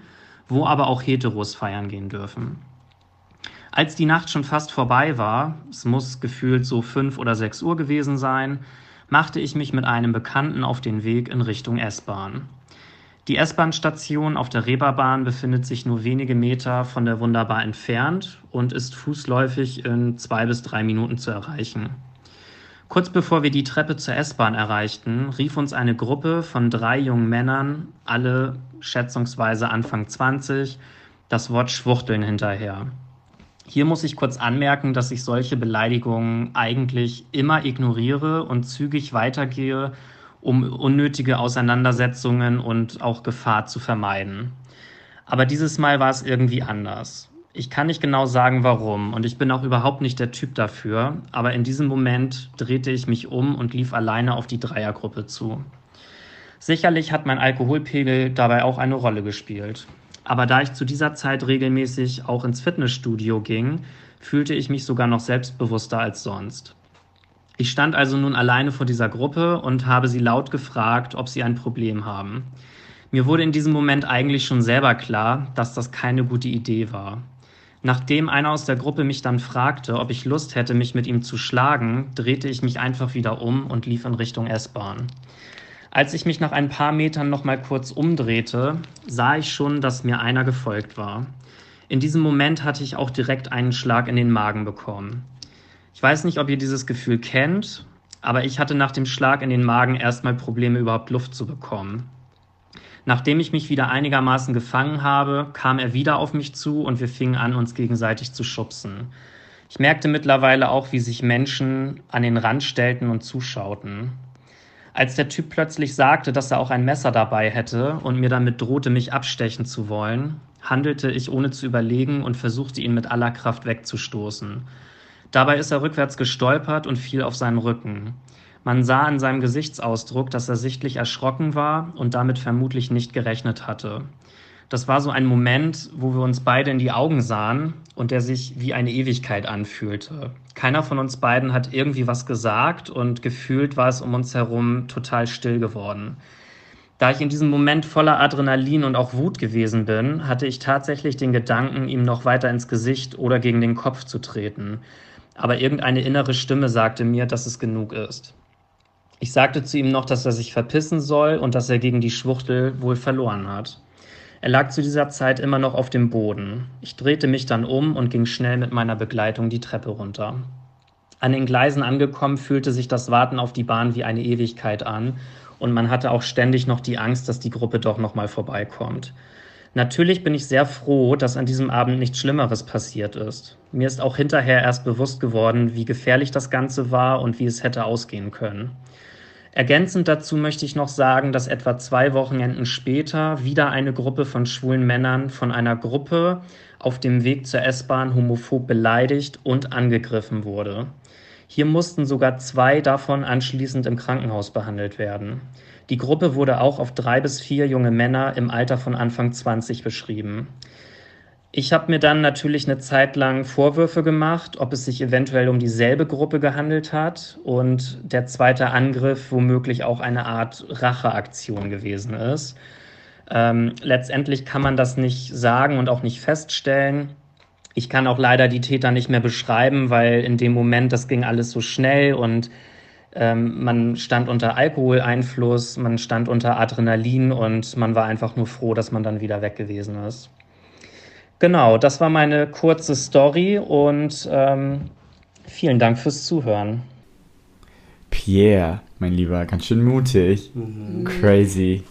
wo aber auch Heteros feiern gehen dürfen. Als die Nacht schon fast vorbei war, es muss gefühlt so fünf oder sechs Uhr gewesen sein, machte ich mich mit einem Bekannten auf den Weg in Richtung S-Bahn. Die S-Bahn-Station auf der Reeperbahn befindet sich nur wenige Meter von der Wunderbar entfernt und ist fußläufig in zwei bis drei Minuten zu erreichen. Kurz bevor wir die Treppe zur S-Bahn erreichten, rief uns eine Gruppe von drei jungen Männern, alle schätzungsweise Anfang 20, das Wort Schwuchteln hinterher. Hier muss ich kurz anmerken, dass ich solche Beleidigungen eigentlich immer ignoriere und zügig weitergehe um unnötige Auseinandersetzungen und auch Gefahr zu vermeiden. Aber dieses Mal war es irgendwie anders. Ich kann nicht genau sagen, warum, und ich bin auch überhaupt nicht der Typ dafür, aber in diesem Moment drehte ich mich um und lief alleine auf die Dreiergruppe zu. Sicherlich hat mein Alkoholpegel dabei auch eine Rolle gespielt. Aber da ich zu dieser Zeit regelmäßig auch ins Fitnessstudio ging, fühlte ich mich sogar noch selbstbewusster als sonst. Ich stand also nun alleine vor dieser Gruppe und habe sie laut gefragt, ob sie ein Problem haben. Mir wurde in diesem Moment eigentlich schon selber klar, dass das keine gute Idee war. Nachdem einer aus der Gruppe mich dann fragte, ob ich Lust hätte, mich mit ihm zu schlagen, drehte ich mich einfach wieder um und lief in Richtung S-Bahn. Als ich mich nach ein paar Metern noch mal kurz umdrehte, sah ich schon, dass mir einer gefolgt war. In diesem Moment hatte ich auch direkt einen Schlag in den Magen bekommen. Ich weiß nicht, ob ihr dieses Gefühl kennt, aber ich hatte nach dem Schlag in den Magen erstmal Probleme, überhaupt Luft zu bekommen. Nachdem ich mich wieder einigermaßen gefangen habe, kam er wieder auf mich zu und wir fingen an, uns gegenseitig zu schubsen. Ich merkte mittlerweile auch, wie sich Menschen an den Rand stellten und zuschauten. Als der Typ plötzlich sagte, dass er auch ein Messer dabei hätte und mir damit drohte, mich abstechen zu wollen, handelte ich ohne zu überlegen und versuchte ihn mit aller Kraft wegzustoßen. Dabei ist er rückwärts gestolpert und fiel auf seinen Rücken. Man sah an seinem Gesichtsausdruck, dass er sichtlich erschrocken war und damit vermutlich nicht gerechnet hatte. Das war so ein Moment, wo wir uns beide in die Augen sahen und der sich wie eine Ewigkeit anfühlte. Keiner von uns beiden hat irgendwie was gesagt und gefühlt war es um uns herum total still geworden. Da ich in diesem Moment voller Adrenalin und auch Wut gewesen bin, hatte ich tatsächlich den Gedanken, ihm noch weiter ins Gesicht oder gegen den Kopf zu treten. Aber irgendeine innere Stimme sagte mir, dass es genug ist. Ich sagte zu ihm noch, dass er sich verpissen soll und dass er gegen die Schwuchtel wohl verloren hat. Er lag zu dieser Zeit immer noch auf dem Boden. Ich drehte mich dann um und ging schnell mit meiner Begleitung die Treppe runter. An den Gleisen angekommen fühlte sich das Warten auf die Bahn wie eine Ewigkeit an und man hatte auch ständig noch die Angst, dass die Gruppe doch noch mal vorbeikommt. Natürlich bin ich sehr froh, dass an diesem Abend nichts Schlimmeres passiert ist. Mir ist auch hinterher erst bewusst geworden, wie gefährlich das Ganze war und wie es hätte ausgehen können. Ergänzend dazu möchte ich noch sagen, dass etwa zwei Wochenenden später wieder eine Gruppe von schwulen Männern von einer Gruppe auf dem Weg zur S-Bahn homophob beleidigt und angegriffen wurde. Hier mussten sogar zwei davon anschließend im Krankenhaus behandelt werden. Die Gruppe wurde auch auf drei bis vier junge Männer im Alter von Anfang 20 beschrieben. Ich habe mir dann natürlich eine Zeit lang Vorwürfe gemacht, ob es sich eventuell um dieselbe Gruppe gehandelt hat und der zweite Angriff womöglich auch eine Art Racheaktion gewesen ist. Ähm, letztendlich kann man das nicht sagen und auch nicht feststellen. Ich kann auch leider die Täter nicht mehr beschreiben, weil in dem Moment das ging alles so schnell und ähm, man stand unter Alkoholeinfluss, man stand unter Adrenalin und man war einfach nur froh, dass man dann wieder weg gewesen ist. Genau, das war meine kurze Story und ähm, vielen Dank fürs Zuhören. Pierre, mein Lieber, ganz schön mutig. Mhm. Crazy.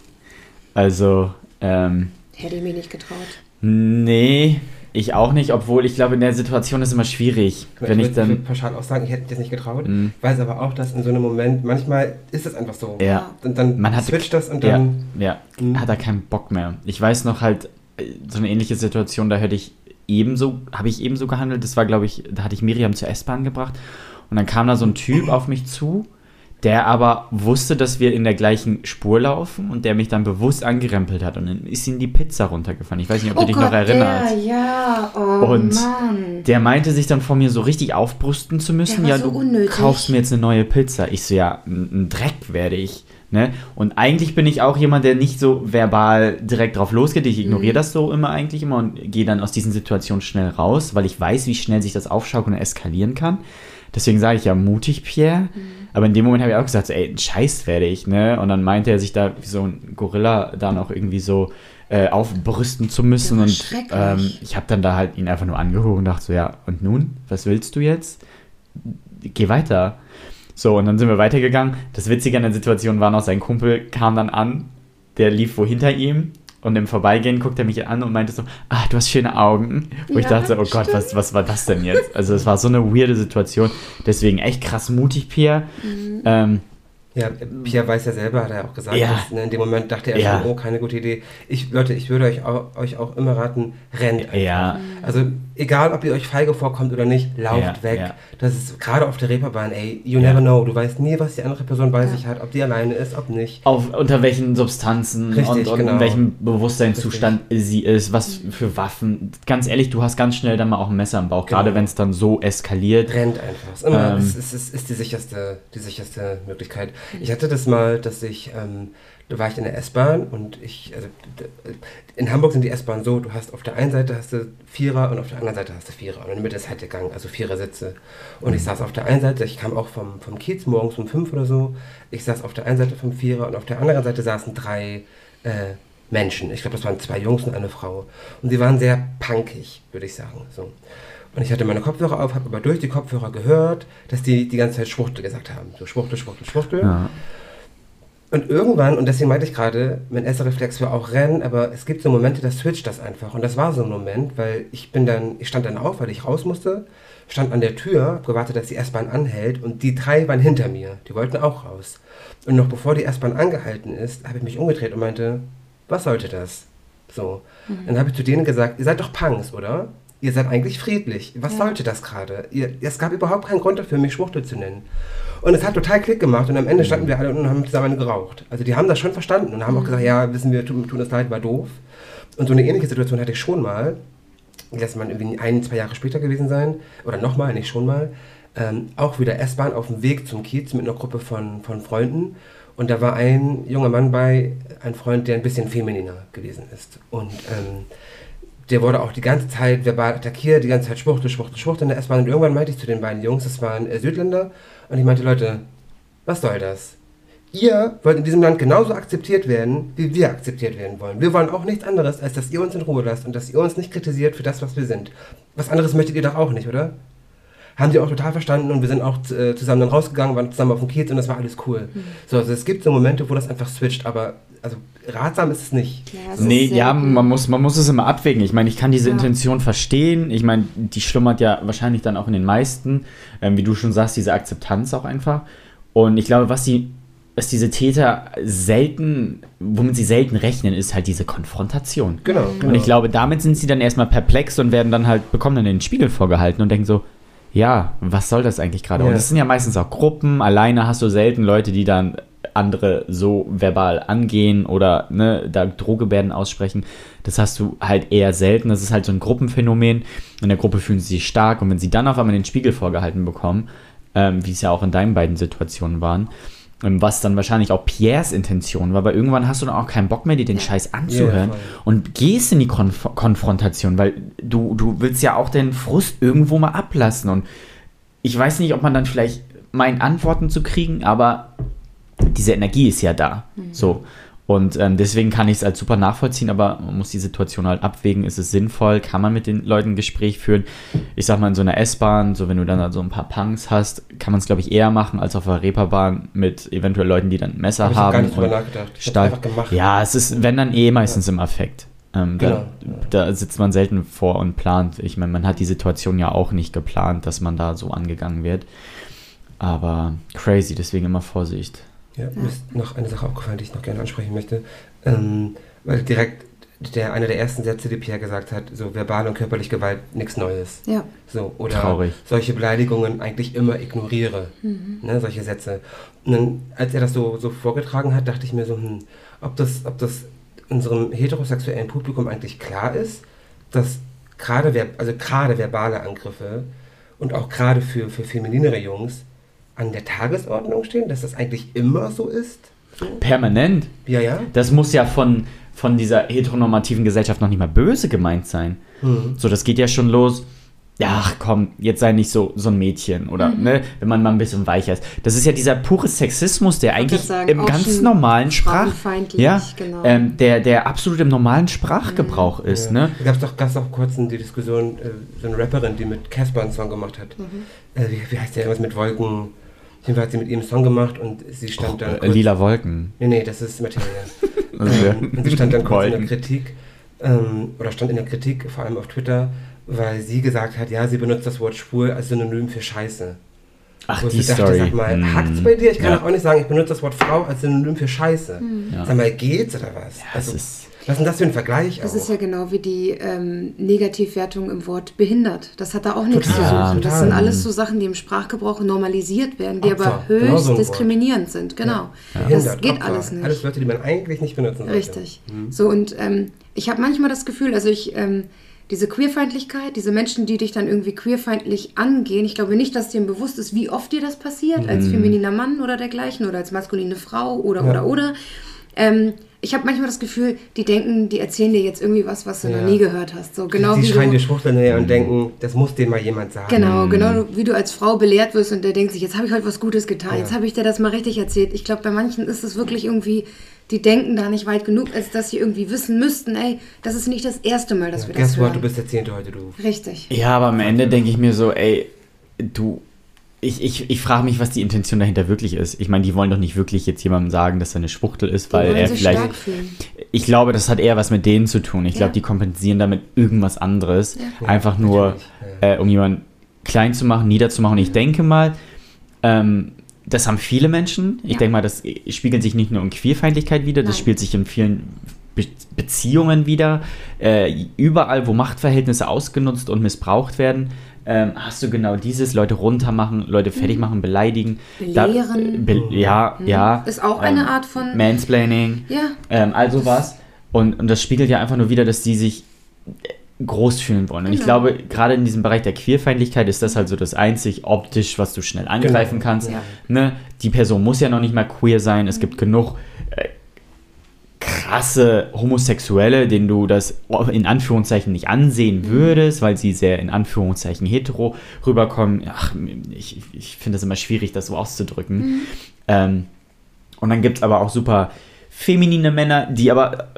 Also, ähm. Hätte ich mich nicht getraut. Nee, ich auch nicht, obwohl ich glaube, in der Situation ist immer schwierig. Ich wenn ich, ich dann. Ich würde pauschal auch sagen, ich hätte das nicht getraut. Mhm. Weiß aber auch, dass in so einem Moment, manchmal ist es einfach so. Ja. Und dann Man switcht das und dann. Ja, ja. Mhm. hat er keinen Bock mehr. Ich weiß noch halt, so eine ähnliche Situation, da hätte ich ebenso, habe ich ebenso gehandelt. Das war, glaube ich, da hatte ich Miriam zur S-Bahn gebracht. Und dann kam da so ein Typ auf mich zu, der aber wusste, dass wir in der gleichen Spur laufen und der mich dann bewusst angerempelt hat und dann ist ihm die Pizza runtergefallen. Ich weiß nicht, ob oh du dich Gott, noch erinnerst. Der, ja, oh und Mann. der meinte sich dann vor mir so richtig aufbrüsten zu müssen. Ja, so du unnötig. kaufst mir jetzt eine neue Pizza. Ich so, ja, ein Dreck werde ich. Ne? Und eigentlich bin ich auch jemand, der nicht so verbal direkt drauf losgeht. Ich ignoriere mhm. das so immer eigentlich immer und gehe dann aus diesen Situationen schnell raus, weil ich weiß, wie schnell sich das aufschaukeln und eskalieren kann. Deswegen sage ich ja mutig, Pierre. Mhm. Aber in dem Moment habe ich auch gesagt, so, ey, ein Scheiß werde ich, ne? Und dann meinte er sich da wie so ein Gorilla da noch irgendwie so äh, aufbrüsten zu müssen. Und ähm, ich habe dann da halt ihn einfach nur angehoben und dachte so, ja, und nun? Was willst du jetzt? Geh weiter. So, und dann sind wir weitergegangen. Das Witzige an der Situation war noch, sein Kumpel kam dann an, der lief wo hinter ihm und im Vorbeigehen guckt er mich an und meinte so, ah, du hast schöne Augen. Wo ja, ich dachte, oh Gott, was, was war das denn jetzt? Also es war so eine weirde Situation. Deswegen echt krass mutig, Pierre. Mhm. Ähm, Ja, Pia weiß ja selber, hat er auch gesagt, Ja. dass, ne, in dem Moment dachte er Ja. schon, oh, keine gute Idee. Ich, Leute, ich würde euch auch, euch auch immer raten, rennt einfach. Ja. Also egal, ob ihr euch feige vorkommt oder nicht, lauft Ja, weg. ja. Das ist gerade auf der Reeperbahn, ey, you Ja. never know. Du weißt nie, was die andere Person bei Ja. sich hat, ob die alleine ist, ob nicht. Auf, unter welchen Substanzen Richtig, und, und genau. in welchem Bewusstseinszustand sie ist, was für Waffen. Ganz ehrlich, du hast ganz schnell dann mal auch ein Messer im Bauch, Genau. gerade wenn es dann so eskaliert. Rennt einfach. Ist, immer, Ähm. es ist, ist, ist die sicherste, die sicherste Möglichkeit. Ich hatte das mal, dass ich, ähm, da war ich in der S-Bahn und ich, also in Hamburg sind die S-Bahnen so, du hast auf der einen Seite hast du Vierer und auf der anderen Seite hast du Vierer und in der Mitte ist halt der Gang, also Vierersitze. Und ich saß auf der einen Seite, ich kam auch vom, vom Kiez morgens um fünf oder so, ich saß auf der einen Seite vom Vierer und auf der anderen Seite saßen drei äh, Menschen. Ich glaube, das waren zwei Jungs und eine Frau. Und die waren sehr punkig, würde ich sagen. So. Und ich hatte meine Kopfhörer auf, habe aber durch die Kopfhörer gehört, dass die die ganze Zeit Schwuchtel gesagt haben. So Schwuchtel, Schwuchtel, Schwuchtel. Ja. Und irgendwann, und deswegen meinte ich gerade, mein erster Reflex war auch Rennen, aber es gibt so Momente, da switcht das einfach. Und das war so ein Moment, weil ich bin dann, ich stand dann auf, weil ich raus musste, stand an der Tür, gewartet, dass die S-Bahn anhält und die drei waren hinter mir. Die wollten auch raus. Und noch bevor die S-Bahn angehalten ist, habe ich mich umgedreht und meinte, was sollte das? So. Dann habe ich zu denen gesagt, ihr seid doch Punks, oder? Ihr seid eigentlich friedlich. Was Ja. sollte das gerade? Es gab überhaupt keinen Grund dafür, mich Schwuchtel zu nennen. Und es hat total Klick gemacht und am Ende standen wir alle und haben zusammen geraucht. Also die haben das schon verstanden und haben auch gesagt, ja, wissen wir, tun, tun uns leid, war doof. Und so eine ähnliche Situation hatte ich schon mal. Lässt man irgendwie ein, zwei Jahre später gewesen sein. Oder nochmal, nicht schon mal. Ähm, auch wieder S-Bahn auf dem Weg zum Kiez mit einer Gruppe von, von Freunden. Und da war ein junger Mann bei, ein Freund, der ein bisschen femininer gewesen ist. Und ähm, der wurde auch die ganze Zeit verbal attackiert, die ganze Zeit Schwuchtel, Schwuchtel, Schwuchtel in der S-Bahn. Und irgendwann meinte ich zu den beiden Jungs, das waren äh, Südländer, und ich meinte, Leute, was soll das? Ihr wollt in diesem Land genauso akzeptiert werden, wie wir akzeptiert werden wollen. Wir wollen auch nichts anderes, als dass ihr uns in Ruhe lasst und dass ihr uns nicht kritisiert für das, was wir sind. Was anderes möchtet ihr doch auch nicht, oder? Haben die auch total verstanden und wir sind auch äh, zusammen dann rausgegangen, waren zusammen auf dem Kiez und das war alles cool. So, also es gibt so Momente, wo das einfach switcht, aber also ratsam ist es nicht. Ja, Nee, ja, man muss, man muss es immer abwägen. Ich meine, ich kann diese Ja. Intention verstehen. Ich meine, die schlummert ja wahrscheinlich dann auch in den meisten, ähm, wie du schon sagst, diese Akzeptanz auch einfach. Und ich glaube, was die, was diese Täter selten, womit sie selten rechnen, ist halt diese Konfrontation. Genau. genau. Und ich glaube, damit sind sie dann erstmal perplex und werden dann halt, bekommen dann den Spiegel vorgehalten und denken so, ja, was soll das eigentlich gerade? Ja. Und das sind ja meistens auch Gruppen, alleine hast du selten Leute, die dann andere so verbal angehen oder ne, da Drohgebärden aussprechen. Das hast du halt eher selten. Das ist halt so ein Gruppenphänomen. In der Gruppe fühlen sie sich stark und wenn sie dann auf einmal den Spiegel vorgehalten bekommen, ähm, wie es ja auch in deinen beiden Situationen waren, was dann wahrscheinlich auch Pierres Intention war, weil irgendwann hast du dann auch keinen Bock mehr, dir den Scheiß anzuhören voll. und gehst in die Konf Konfrontation, weil du, du willst ja auch den Frust irgendwo mal ablassen und ich weiß nicht, ob man dann vielleicht meint, Antworten zu kriegen, aber diese Energie ist ja da. So. Und ähm, deswegen kann ich es als super nachvollziehen, aber man muss die Situation halt abwägen. Ist es sinnvoll? Kann man mit den Leuten ein Gespräch führen? Ich sag mal, in so einer S-Bahn, so wenn du dann halt so ein paar Punks hast, kann man es, glaube ich, eher machen als auf einer Reeperbahn mit eventuell Leuten, die dann Messer Hab ich hab haben. gar nicht drüber nachgedacht. Ich stark. einfach gemacht. Ja, es ist, wenn dann eh meistens im Affekt. Ähm, Genau, da, da sitzt man selten vor und plant. Ich meine, man hat die Situation ja auch nicht geplant, dass man da so angegangen wird. Aber crazy, deswegen immer Vorsicht. Ja, mir ist noch eine Sache aufgefallen, die ich noch gerne ansprechen möchte. Ähm, weil direkt der, einer der ersten Sätze, die Pierre gesagt hat, so verbal und körperliche Gewalt, nichts Neues. Ja. So, oder Traurig. solche Beleidigungen eigentlich immer ignoriere. Ne, solche Sätze. Und dann, als er das so, so vorgetragen hat, dachte ich mir so, hm, ob das, ob das unserem heterosexuellen Publikum eigentlich klar ist, dass gerade also gerade verbale Angriffe und auch gerade für, für femininere Jungs an der Tagesordnung stehen, dass das eigentlich immer so ist. So? Permanent. Ja, ja. Das muss ja von, von dieser heteronormativen Gesellschaft noch nicht mal böse gemeint sein. Mhm. So, das geht ja schon los. Ja, ach komm, jetzt sei nicht so, so ein Mädchen oder, ne, wenn man mal ein bisschen weicher ist. Das ist ja dieser pure Sexismus, der eigentlich sagen, im ganz normalen Sprach, ja, genau. ähm, der, der absolut im normalen Sprachgebrauch ist, Ja. ne? Da gab es doch ganz auch kurz die Diskussion, äh, so eine Rapperin, die mit Casper einen Song gemacht hat. Äh, wie, wie heißt der? Irgendwas mit Wolken. Jedenfalls hat sie mit ihm einen Song gemacht und sie stand dann. Äh, kurz- lila Wolken. Nee, nee, das ist Materia. Also, ähm, und sie stand dann kurz in der Wolken. Kritik, ähm, oder stand in der Kritik, vor allem auf Twitter, weil sie gesagt hat, ja, sie benutzt das Wort schwul als Synonym für Scheiße. Ach, Wo ich die so dachte, Story. Sag mal, Hm. hackt's bei dir? Ich kann Ja. auch nicht sagen, ich benutze das Wort Frau als Synonym für Scheiße. Ja. Sag mal, geht's oder was? das also, ist- was ist denn das für ein Vergleich Das auch? ist ja genau wie die ähm, Negativwertung im Wort behindert. Das hat da auch nichts zu Total, suchen. Das total. sind alles so Sachen, die im Sprachgebrauch normalisiert werden, die Opfer, aber genau höchst so ein Wort. diskriminierend sind. Genau. Das Behindert, geht Opfer. alles nicht. Alles Wörter, die man eigentlich nicht benutzen sollte. Richtig. So, und ähm, ich habe manchmal das Gefühl, also ich, ähm, diese Queerfeindlichkeit, diese Menschen, die dich dann irgendwie queerfeindlich angehen, ich glaube nicht, dass dir bewusst ist, wie oft dir das passiert, als femininer Mann oder dergleichen oder als maskuline Frau oder, Ja. oder, oder. Ähm, ich habe manchmal das Gefühl, die denken, die erzählen dir jetzt irgendwie was, was du Ja. noch nie gehört hast. So, genau die wie schreien du, dir Schwuchteln her und denken, das muss denen mal jemand sagen. Genau, genau wie du als Frau belehrt wirst und der denkt sich, jetzt habe ich heute was Gutes getan, Ja. jetzt habe ich dir das mal richtig erzählt. Ich glaube, bei manchen ist es wirklich irgendwie, die denken da nicht weit genug, als dass sie irgendwie wissen müssten, ey, das ist nicht das erste Mal, dass wir das Guess what, hören. du bist der Zehnte heute, du. Richtig. Ja, aber am Ende denke ich mir so, ey, du, ich, ich, ich frage mich, was die Intention dahinter wirklich ist. Ich meine, die wollen doch nicht wirklich jetzt jemandem sagen, dass er eine Schwuchtel ist, weil er vielleicht. Ich glaube, das hat eher was mit denen zu tun. Ich Ja. glaube, die kompensieren damit irgendwas anderes. Ja, Einfach nur, äh, um jemanden klein zu machen, niederzumachen. Und ich denke mal, ähm, das haben viele Menschen. Ich Ja. denke mal, das spiegelt sich nicht nur in Queerfeindlichkeit wieder, das spielt sich in vielen Be Beziehungen wieder. Äh, überall, wo Machtverhältnisse ausgenutzt und missbraucht werden, ähm, hast du genau dieses, Leute runtermachen, Leute fertig machen, beleidigen. Da- Mhm. Belehren. be ja, ja. Ist auch eine Art von- Mansplaining. Ja. Ähm, also was. Und, und das spiegelt ja einfach nur wieder, dass die sich groß fühlen wollen. Und ich Genau. glaube, gerade in diesem Bereich der Queerfeindlichkeit ist das halt so das einzig optisch, was du schnell angreifen Genau. kannst. Ja. Ne? Die Person muss ja noch nicht mal queer sein. Es gibt genug äh, krasse Homosexuelle, denen du das in Anführungszeichen nicht ansehen würdest, weil sie sehr in Anführungszeichen hetero rüberkommen. Ach, ich, ich finde das immer schwierig, das so auszudrücken. Ähm, und dann gibt es aber auch super feminine Männer, die aber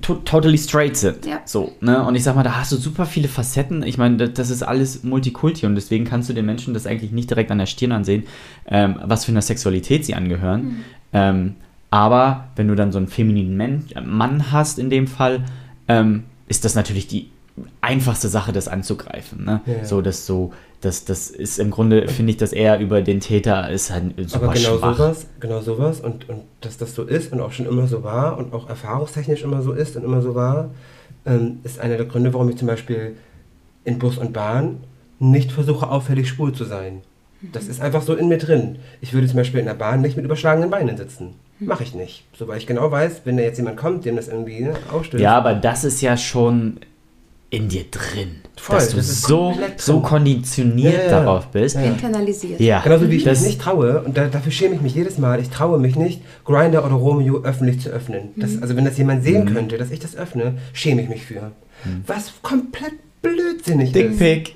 to totally straight sind. Ja. So, ne? Und ich sag mal, da hast du super viele Facetten. Ich meine, das, das ist alles Multikulti und deswegen kannst du den Menschen das eigentlich nicht direkt an der Stirn ansehen, ähm, was für eine Sexualität sie angehören. Ähm, aber wenn du dann so einen femininen Men äh, Mann hast in dem Fall, ähm, ist das natürlich die einfachste Sache, das anzugreifen. Ne? Ja, ja. So, das so, das, das ist im Grunde, finde ich, dass er über den Täter ist halt super Aber genau schwach. sowas, genau sowas und, und dass das so ist und auch schon immer so war und auch erfahrungstechnisch immer so ist und immer so war, ähm, ist einer der Gründe, warum ich zum Beispiel in Bus und Bahn nicht versuche, auffällig schwul zu sein. Das ist einfach so in mir drin. Ich würde zum Beispiel in der Bahn nicht mit überschlagenen Beinen sitzen. Mache ich nicht. So, weil ich genau weiß, wenn da jetzt jemand kommt, dem das irgendwie ne, ausstößt. Ja, aber das ist ja schon in dir drin. Voll, dass du das ist so, so konditioniert Ja, ja, ja. darauf bist. Ja. Internalisiert. Ja, Genauso wie ich das, mich nicht traue, und da, dafür schäme ich mich jedes Mal, ich traue mich nicht, Grinder oder Romeo öffentlich zu öffnen. Das, Mhm. also wenn das jemand sehen könnte, dass ich das öffne, schäme ich mich für. Was komplett blödsinnig ist. Dickpick.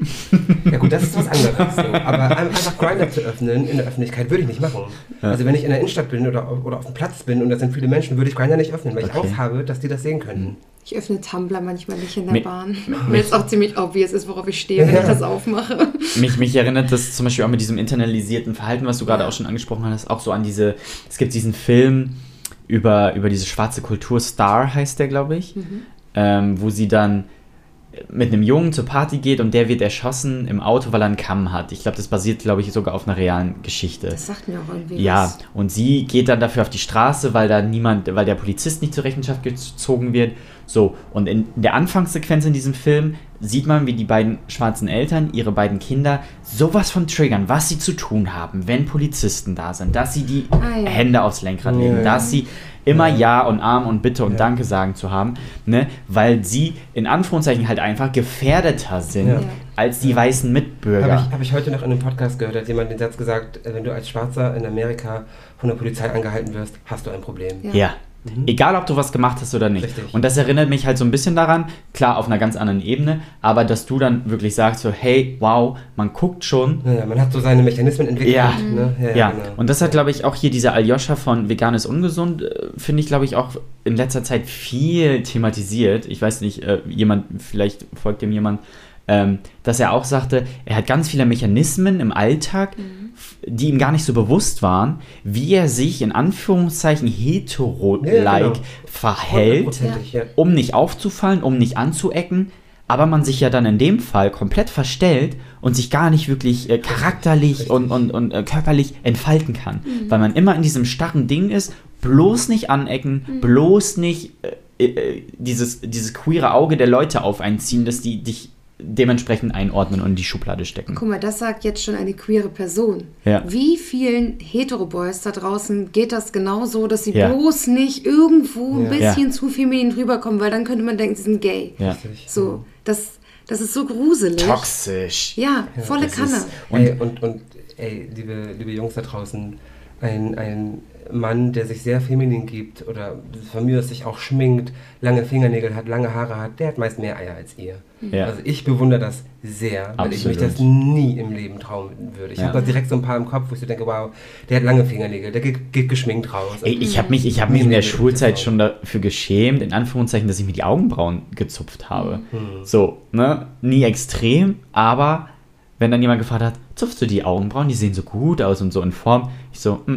Ja gut, das ist was anderes. So. Aber ein- einfach Grinder zu öffnen in der Öffentlichkeit würde ich nicht machen. Also wenn ich in der Innenstadt bin oder, oder auf dem Platz bin und da sind viele Menschen, würde ich Grinder nicht öffnen, weil ich Okay. Angst habe, dass die das sehen könnten. Ich öffne Tumblr manchmal nicht in der Mi- Bahn. Weil es auch ziemlich obvious ist, worauf ich stehe, wenn ich das aufmache. Mich, mich erinnert das zum Beispiel auch mit diesem internalisierten Verhalten, was du gerade auch schon angesprochen hast, auch so an diese, es gibt diesen Film über, über diese schwarze Kultur, Star heißt der, glaube ich, ähm, wo sie dann mit einem Jungen zur Party geht und der wird erschossen im Auto, weil er einen Kamm hat. Ich glaube, das basiert, glaube ich, sogar auf einer realen Geschichte. Das sagt mir auch irgendwie Ja, was. und sie geht dann dafür auf die Straße, weil da niemand, weil der Polizist nicht zur Rechenschaft gezogen wird. So, und in der Anfangssequenz in diesem Film sieht man, wie die beiden schwarzen Eltern ihre beiden Kinder sowas von triggern, was sie zu tun haben, wenn Polizisten da sind, dass sie die Ah, ja. Hände aufs Lenkrad Ja, legen, ja. dass sie immer Ja und Arm und Bitte und Ja. Danke sagen zu haben, ne, weil sie in Anführungszeichen halt einfach gefährdeter sind Ja. als die weißen Mitbürger. Habe ich, hab ich heute noch in einem Podcast gehört, hat jemand den Satz gesagt, äh, wenn du als Schwarzer in Amerika von der Polizei angehalten wirst, hast du ein Problem. Ja. Ja. Egal, ob du was gemacht hast oder nicht. Richtig. Und das erinnert mich halt so ein bisschen daran, klar, auf einer ganz anderen Ebene, aber dass du dann wirklich sagst, so, hey, wow, man guckt schon. Ja, man hat so seine Mechanismen entwickelt. Ja. ne? ja, Ja, genau. und das hat, glaube ich, auch hier dieser Aljoscha von Vegan ist ungesund, äh, finde ich, glaube ich, auch in letzter Zeit viel thematisiert. Ich weiß nicht, äh, jemand, vielleicht folgt dem jemand, ähm, dass er auch sagte, er hat ganz viele Mechanismen im Alltag, f- die ihm gar nicht so bewusst waren, wie er sich in Anführungszeichen hetero-like Ja, genau. verhält, ja. um nicht aufzufallen, um nicht anzuecken, aber man sich ja dann in dem Fall komplett verstellt und sich gar nicht wirklich äh, charakterlich Richtig. und, und, und äh, körperlich entfalten kann. Weil man immer in diesem starren Ding ist, bloß nicht anecken, bloß nicht äh, äh, dieses, dieses queere Auge der Leute auf einen ziehen, dass die dich dementsprechend einordnen und in die Schublade stecken. Guck mal, das sagt jetzt schon eine queere Person. Ja. Wie vielen Hetero-Boys da draußen geht das genauso, dass sie Ja. bloß nicht irgendwo ein Ja. bisschen Ja. zu feminin rüberkommen, weil dann könnte man denken, sie sind gay. Ja. Richtig. So, das, das ist so gruselig. Toxisch. Ja, volle Kanne. ist- Und, ey, und, und ey, liebe, liebe Jungs da draußen, ein, ein Mann, der sich sehr feminin gibt oder von mir aus sich auch schminkt, lange Fingernägel hat, lange Haare hat, der hat meist mehr Eier als ihr. Ja. Also ich bewundere das sehr, weil ich mich Absolut. das nie im Leben trauen würde. Ich Ja. habe da direkt so ein paar im Kopf, wo ich so denke, wow, der hat lange Fingernägel, der geht, geht geschminkt raus. Ey, ich habe mich, ich hab mich in der Schulzeit schon dafür geschämt, in Anführungszeichen, dass ich mir die Augenbrauen gezupft habe. Mhm. So, ne? Nie extrem, aber wenn dann jemand gefragt hat, zupfst du die Augenbrauen, die sehen so gut aus und so in Form. Ich so, mm,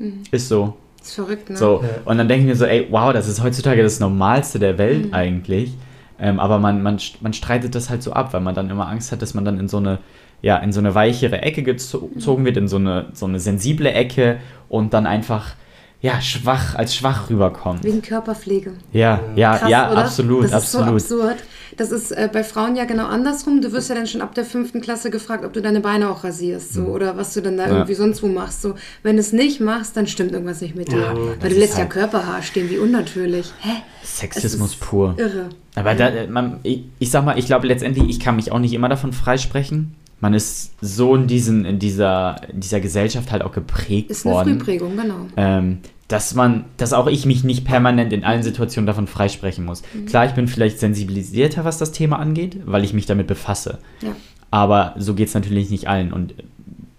-mm, ist so. ist verrückt, ne? So. Ja. Und dann denke ich mir so, ey, wow, das ist heutzutage das Normalste der Welt Mhm. eigentlich. Ähm, aber man, man, man streitet das halt so ab, weil man dann immer Angst hat, dass man dann in so eine, ja, in so eine weichere Ecke gezo- Mhm. gezogen wird, in so eine, so eine sensible Ecke und dann einfach, ja, schwach, als schwach rüberkommt. Wegen Körperpflege. Ja, ja, Krass, ja, oder? absolut, das ist absolut. so absurd. Das ist äh, bei Frauen ja genau andersrum. Du wirst ja dann schon ab der fünften Klasse gefragt, ob du deine Beine auch rasierst so, oder was du dann da Mhm. Ja. irgendwie sonst wo machst. So. Wenn du es nicht machst, dann stimmt irgendwas nicht mit dir. Ja, Weil du ist lässt ja halt- Körperhaar stehen, wie unnatürlich. Hä? Sexismus ist pur. Irre. Aber da, äh, man, ich, ich sag mal, ich glaube letztendlich, ich kann mich auch nicht immer davon freisprechen. Man ist so in, diesen, in, dieser, in dieser Gesellschaft halt auch geprägt Ist eine worden. Frühprägung, genau. ähm, dass man, dass auch ich mich nicht permanent in allen Situationen davon freisprechen muss. Klar, ich bin vielleicht sensibilisierter, was das Thema angeht, weil ich mich damit befasse. Ja. Aber so geht es natürlich nicht allen. Und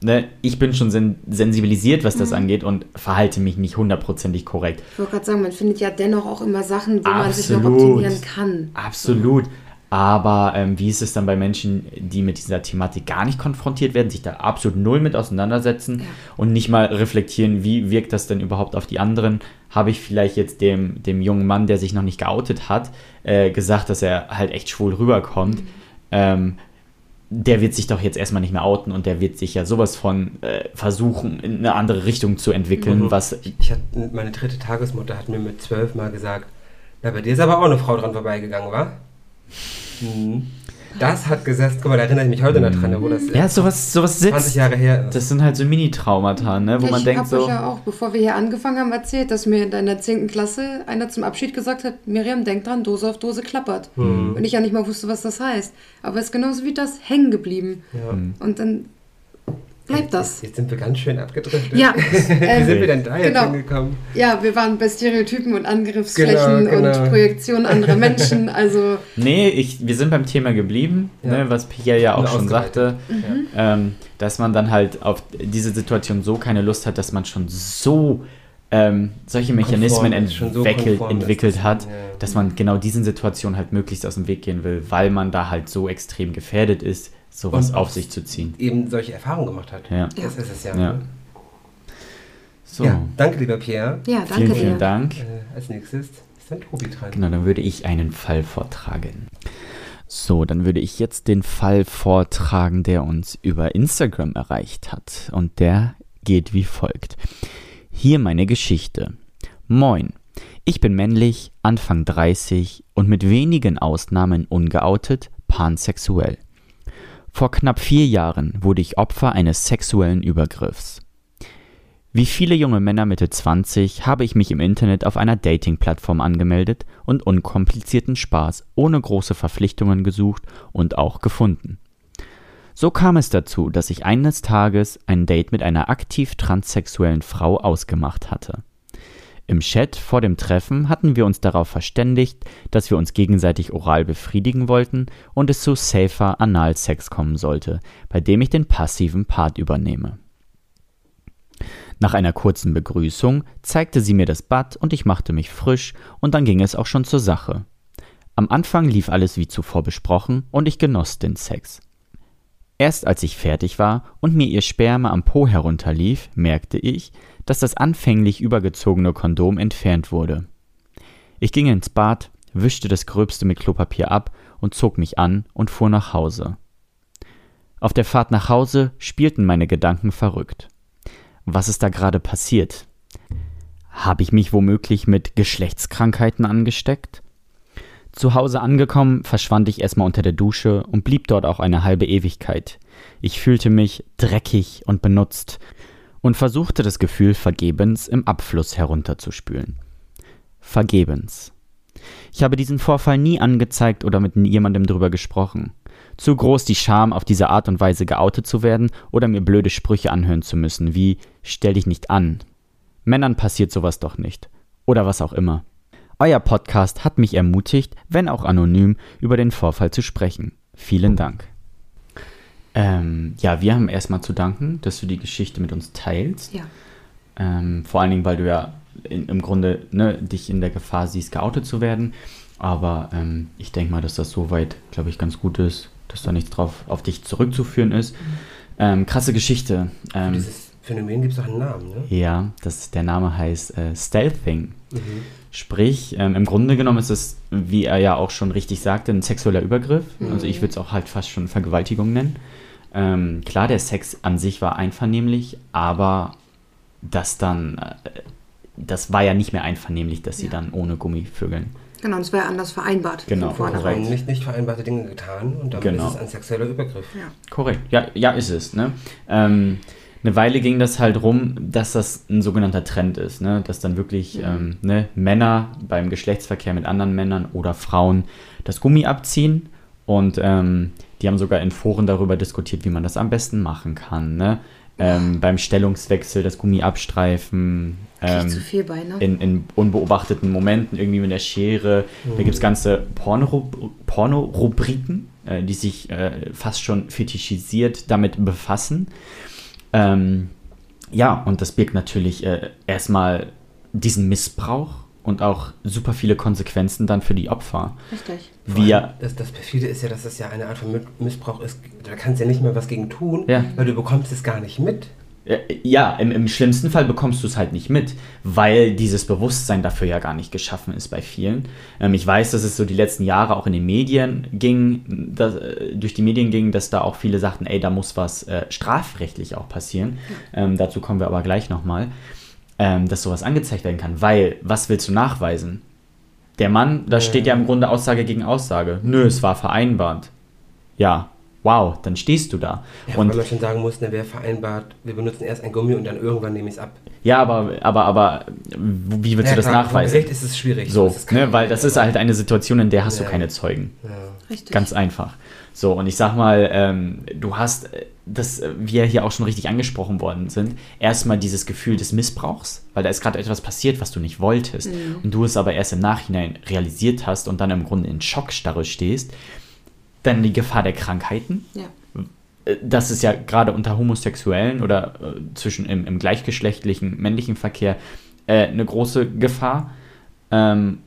ne, ich bin schon sen sensibilisiert, was das Mhm. angeht und verhalte mich nicht hundertprozentig korrekt. Ich wollte gerade sagen, man findet ja dennoch auch immer Sachen, wo man sich noch Absolut. optimieren kann. Absolut. Aber ähm, wie ist es dann bei Menschen, die mit dieser Thematik gar nicht konfrontiert werden, sich da absolut null mit auseinandersetzen Ja. und nicht mal reflektieren, wie wirkt das denn überhaupt auf die anderen? Habe ich vielleicht jetzt dem, dem jungen Mann, der sich noch nicht geoutet hat, äh, gesagt, dass er halt echt schwul rüberkommt? Mhm. Ähm, der wird sich doch jetzt erstmal nicht mehr outen und der wird sich ja sowas von äh, versuchen, in eine andere Richtung zu entwickeln, Mhm. was Ich hatte, meine dritte Tagesmutter hat mir mit zwölf mal gesagt, na, bei dir ist aber auch eine Frau dran vorbeigegangen, wa? Mhm. Das hat gesessen, guck mal, da erinnere ich mich heute noch dran, wo das ja, sowas, sowas 20 sitzt. Jahre her ist. Das sind halt so Mini-Traumata, ne? wo man ich denkt habe so. euch ja auch, bevor wir hier angefangen haben, erzählt, dass mir in deiner 10. Klasse einer zum Abschied gesagt hat, Miriam, denk dran, Dose auf Dose klappert. Hm. Und ich ja nicht mal wusste, was das heißt. Aber es ist genauso wie das hängen geblieben. Ja. Und dann bleibt das. Jetzt sind wir ganz schön abgedriftet. Ja, Wie ähm, sind wir denn da jetzt genau. hingekommen? ja, wir waren bei Stereotypen und Angriffsflächen Genau, genau. und Projektionen anderer Menschen. Also Nee, ich, wir sind beim Thema geblieben, Ja. ne, was Pierre ja auch schon sagte, ausgeweitet. ähm, dass man dann halt auf diese Situation so keine Lust hat, dass man schon so ähm, solche Mechanismen schon so dass entwickelt das- hat, ja. dass man genau diesen Situationen halt möglichst aus dem Weg gehen will, weil man da halt so extrem gefährdet ist, sowas Und auf sich zu ziehen. Eben solche Erfahrungen gemacht hat. Ja. Das ist es ja. Ja. So, ja. Danke, lieber Pierre. ja, danke vielen, vielen Dank. Äh, als nächstes ist dann Tobi dran. Genau, dann würde ich einen Fall vortragen. So, dann würde ich jetzt den Fall vortragen, der uns über Instagram erreicht hat. Und der geht wie folgt. Hier meine Geschichte. Moin. Ich bin männlich, Anfang 30 und mit wenigen Ausnahmen ungeoutet, pansexuell. Vor knapp vier Jahren wurde ich Opfer eines sexuellen Übergriffs. Wie viele junge Männer Mitte 20 habe ich mich im Internet auf einer Dating-Plattform angemeldet und unkomplizierten Spaß ohne große Verpflichtungen gesucht und auch gefunden. So kam es dazu, dass ich eines Tages ein Date mit einer aktiv transsexuellen Frau ausgemacht hatte. Im Chat vor dem Treffen hatten wir uns darauf verständigt, dass wir uns gegenseitig oral befriedigen wollten und es zu safer Analsex kommen sollte, bei dem ich den passiven Part übernehme. Nach einer kurzen Begrüßung zeigte sie mir das Bad und ich machte mich frisch und dann ging es auch schon zur Sache. Am Anfang lief alles wie zuvor besprochen und ich genoss den Sex. Erst als ich fertig war und mir ihr Sperma am Po herunterlief, merkte ich, dass das anfänglich übergezogene Kondom entfernt wurde. Ich ging ins Bad, wischte das Gröbste mit Klopapier ab und zog mich an und fuhr nach Hause. Auf der Fahrt nach Hause spielten meine Gedanken verrückt. Was ist da gerade passiert? Habe ich mich womöglich mit Geschlechtskrankheiten angesteckt? Zu Hause angekommen, verschwand ich erstmal unter der Dusche und blieb dort auch eine halbe Ewigkeit. Ich fühlte mich dreckig und benutzt und versuchte das Gefühl vergebens im Abfluss herunterzuspülen. Vergebens. Ich habe diesen Vorfall nie angezeigt oder mit jemandem drüber gesprochen. Zu groß die Scham, auf diese Art und Weise geoutet zu werden oder mir blöde Sprüche anhören zu müssen, wie stell dich nicht an. Männern passiert sowas doch nicht. Oder was auch immer. Euer Podcast hat mich ermutigt, wenn auch anonym, über den Vorfall zu sprechen. Vielen Dank. Ähm, ja, wir haben erstmal zu danken, dass du die Geschichte mit uns teilst. Ja. Ähm, vor allen Dingen, weil du ja in, im Grunde ne, dich in der Gefahr siehst, geoutet zu werden. Aber ähm, ich denke mal, dass das soweit, glaube ich, ganz gut ist, dass da nichts drauf auf dich zurückzuführen ist. Ähm, krasse Geschichte. Ähm, Dieses Phänomen gibt es auch einen Namen, ne? ja, das, der Name heißt äh, Stealthing. Mhm. Sprich, ähm, im Grunde genommen ist es, wie er ja auch schon richtig sagte, ein sexueller Übergriff. Also ich würde es auch halt fast schon Vergewaltigung nennen. Ähm, klar, der Sex an sich war einvernehmlich, aber das dann, äh, das war ja nicht mehr einvernehmlich, dass sie Ja. dann ohne Gummi vögeln. Genau, das war ja anders vereinbart. Genau, vornherein. haben nicht, nicht vereinbarte Dinge getan und damit Genau. ist es ein sexueller Übergriff. Ja. Korrekt, ja, ja ist es. Ne? Ähm, eine Weile ging das halt rum, dass das ein sogenannter Trend ist, ne? dass dann wirklich ähm, ne, Männer beim Geschlechtsverkehr mit anderen Männern oder Frauen das Gummi abziehen und ähm, die haben sogar in Foren darüber diskutiert, wie man das am besten machen kann. Ne? Ähm, beim Stellungswechsel das Gummi abstreifen, ähm, zu viel bei, ne? in, in unbeobachteten Momenten irgendwie mit der Schere. Da gibt es ganze Porno- Porno-Rubriken, äh, die sich äh, fast schon fetischisiert damit befassen. Ähm, ja, und das birgt natürlich äh, erstmal diesen Missbrauch und auch super viele Konsequenzen dann für die Opfer. Richtig. Wir, Das, das perfide ist ja, dass das ja eine Art von Mi- Missbrauch ist. Da kannst du ja nicht mehr was gegen tun, Ja. weil du bekommst es gar nicht mit. Äh, ja, im, im schlimmsten Fall bekommst du es halt nicht mit, weil dieses Bewusstsein dafür ja gar nicht geschaffen ist bei vielen. Ähm, ich weiß, dass es so die letzten Jahre auch in den Medien ging, dass, äh, durch die Medien ging, dass da auch viele sagten, ey, da muss was äh, strafrechtlich auch passieren. Ähm, dazu kommen wir aber gleich nochmal, ähm, dass sowas angezeigt werden kann, weil was willst du nachweisen? Der Mann, da steht ja im Grunde Aussage gegen Aussage. Nö, es war vereinbart. Ja, wow, dann stehst du da. Ja, und weil man schon sagen muss, ne, wer vereinbart, wir benutzen erst ein Gummi und dann irgendwann nehme ich es ab. Ja, aber, aber, aber wie willst Ja, du das klar, nachweisen? Gericht ist es schwierig. So, Das ne, weil das ist halt eine Situation, in der hast du Ja. keine Zeugen. Ja. Richtig. Ganz einfach. So, und ich sag mal, ähm, du hast, äh, das, äh, wie ja hier auch schon richtig angesprochen worden sind, erstmal dieses Gefühl des Missbrauchs, weil da ist gerade etwas passiert, was du nicht wolltest. Und du es aber erst im Nachhinein realisiert hast und dann im Grunde in Schockstarre stehst. Dann die Gefahr der Krankheiten, Ja. das ist ja gerade unter Homosexuellen oder äh, zwischen im, im gleichgeschlechtlichen männlichen Verkehr äh, eine große Gefahr. Ähm,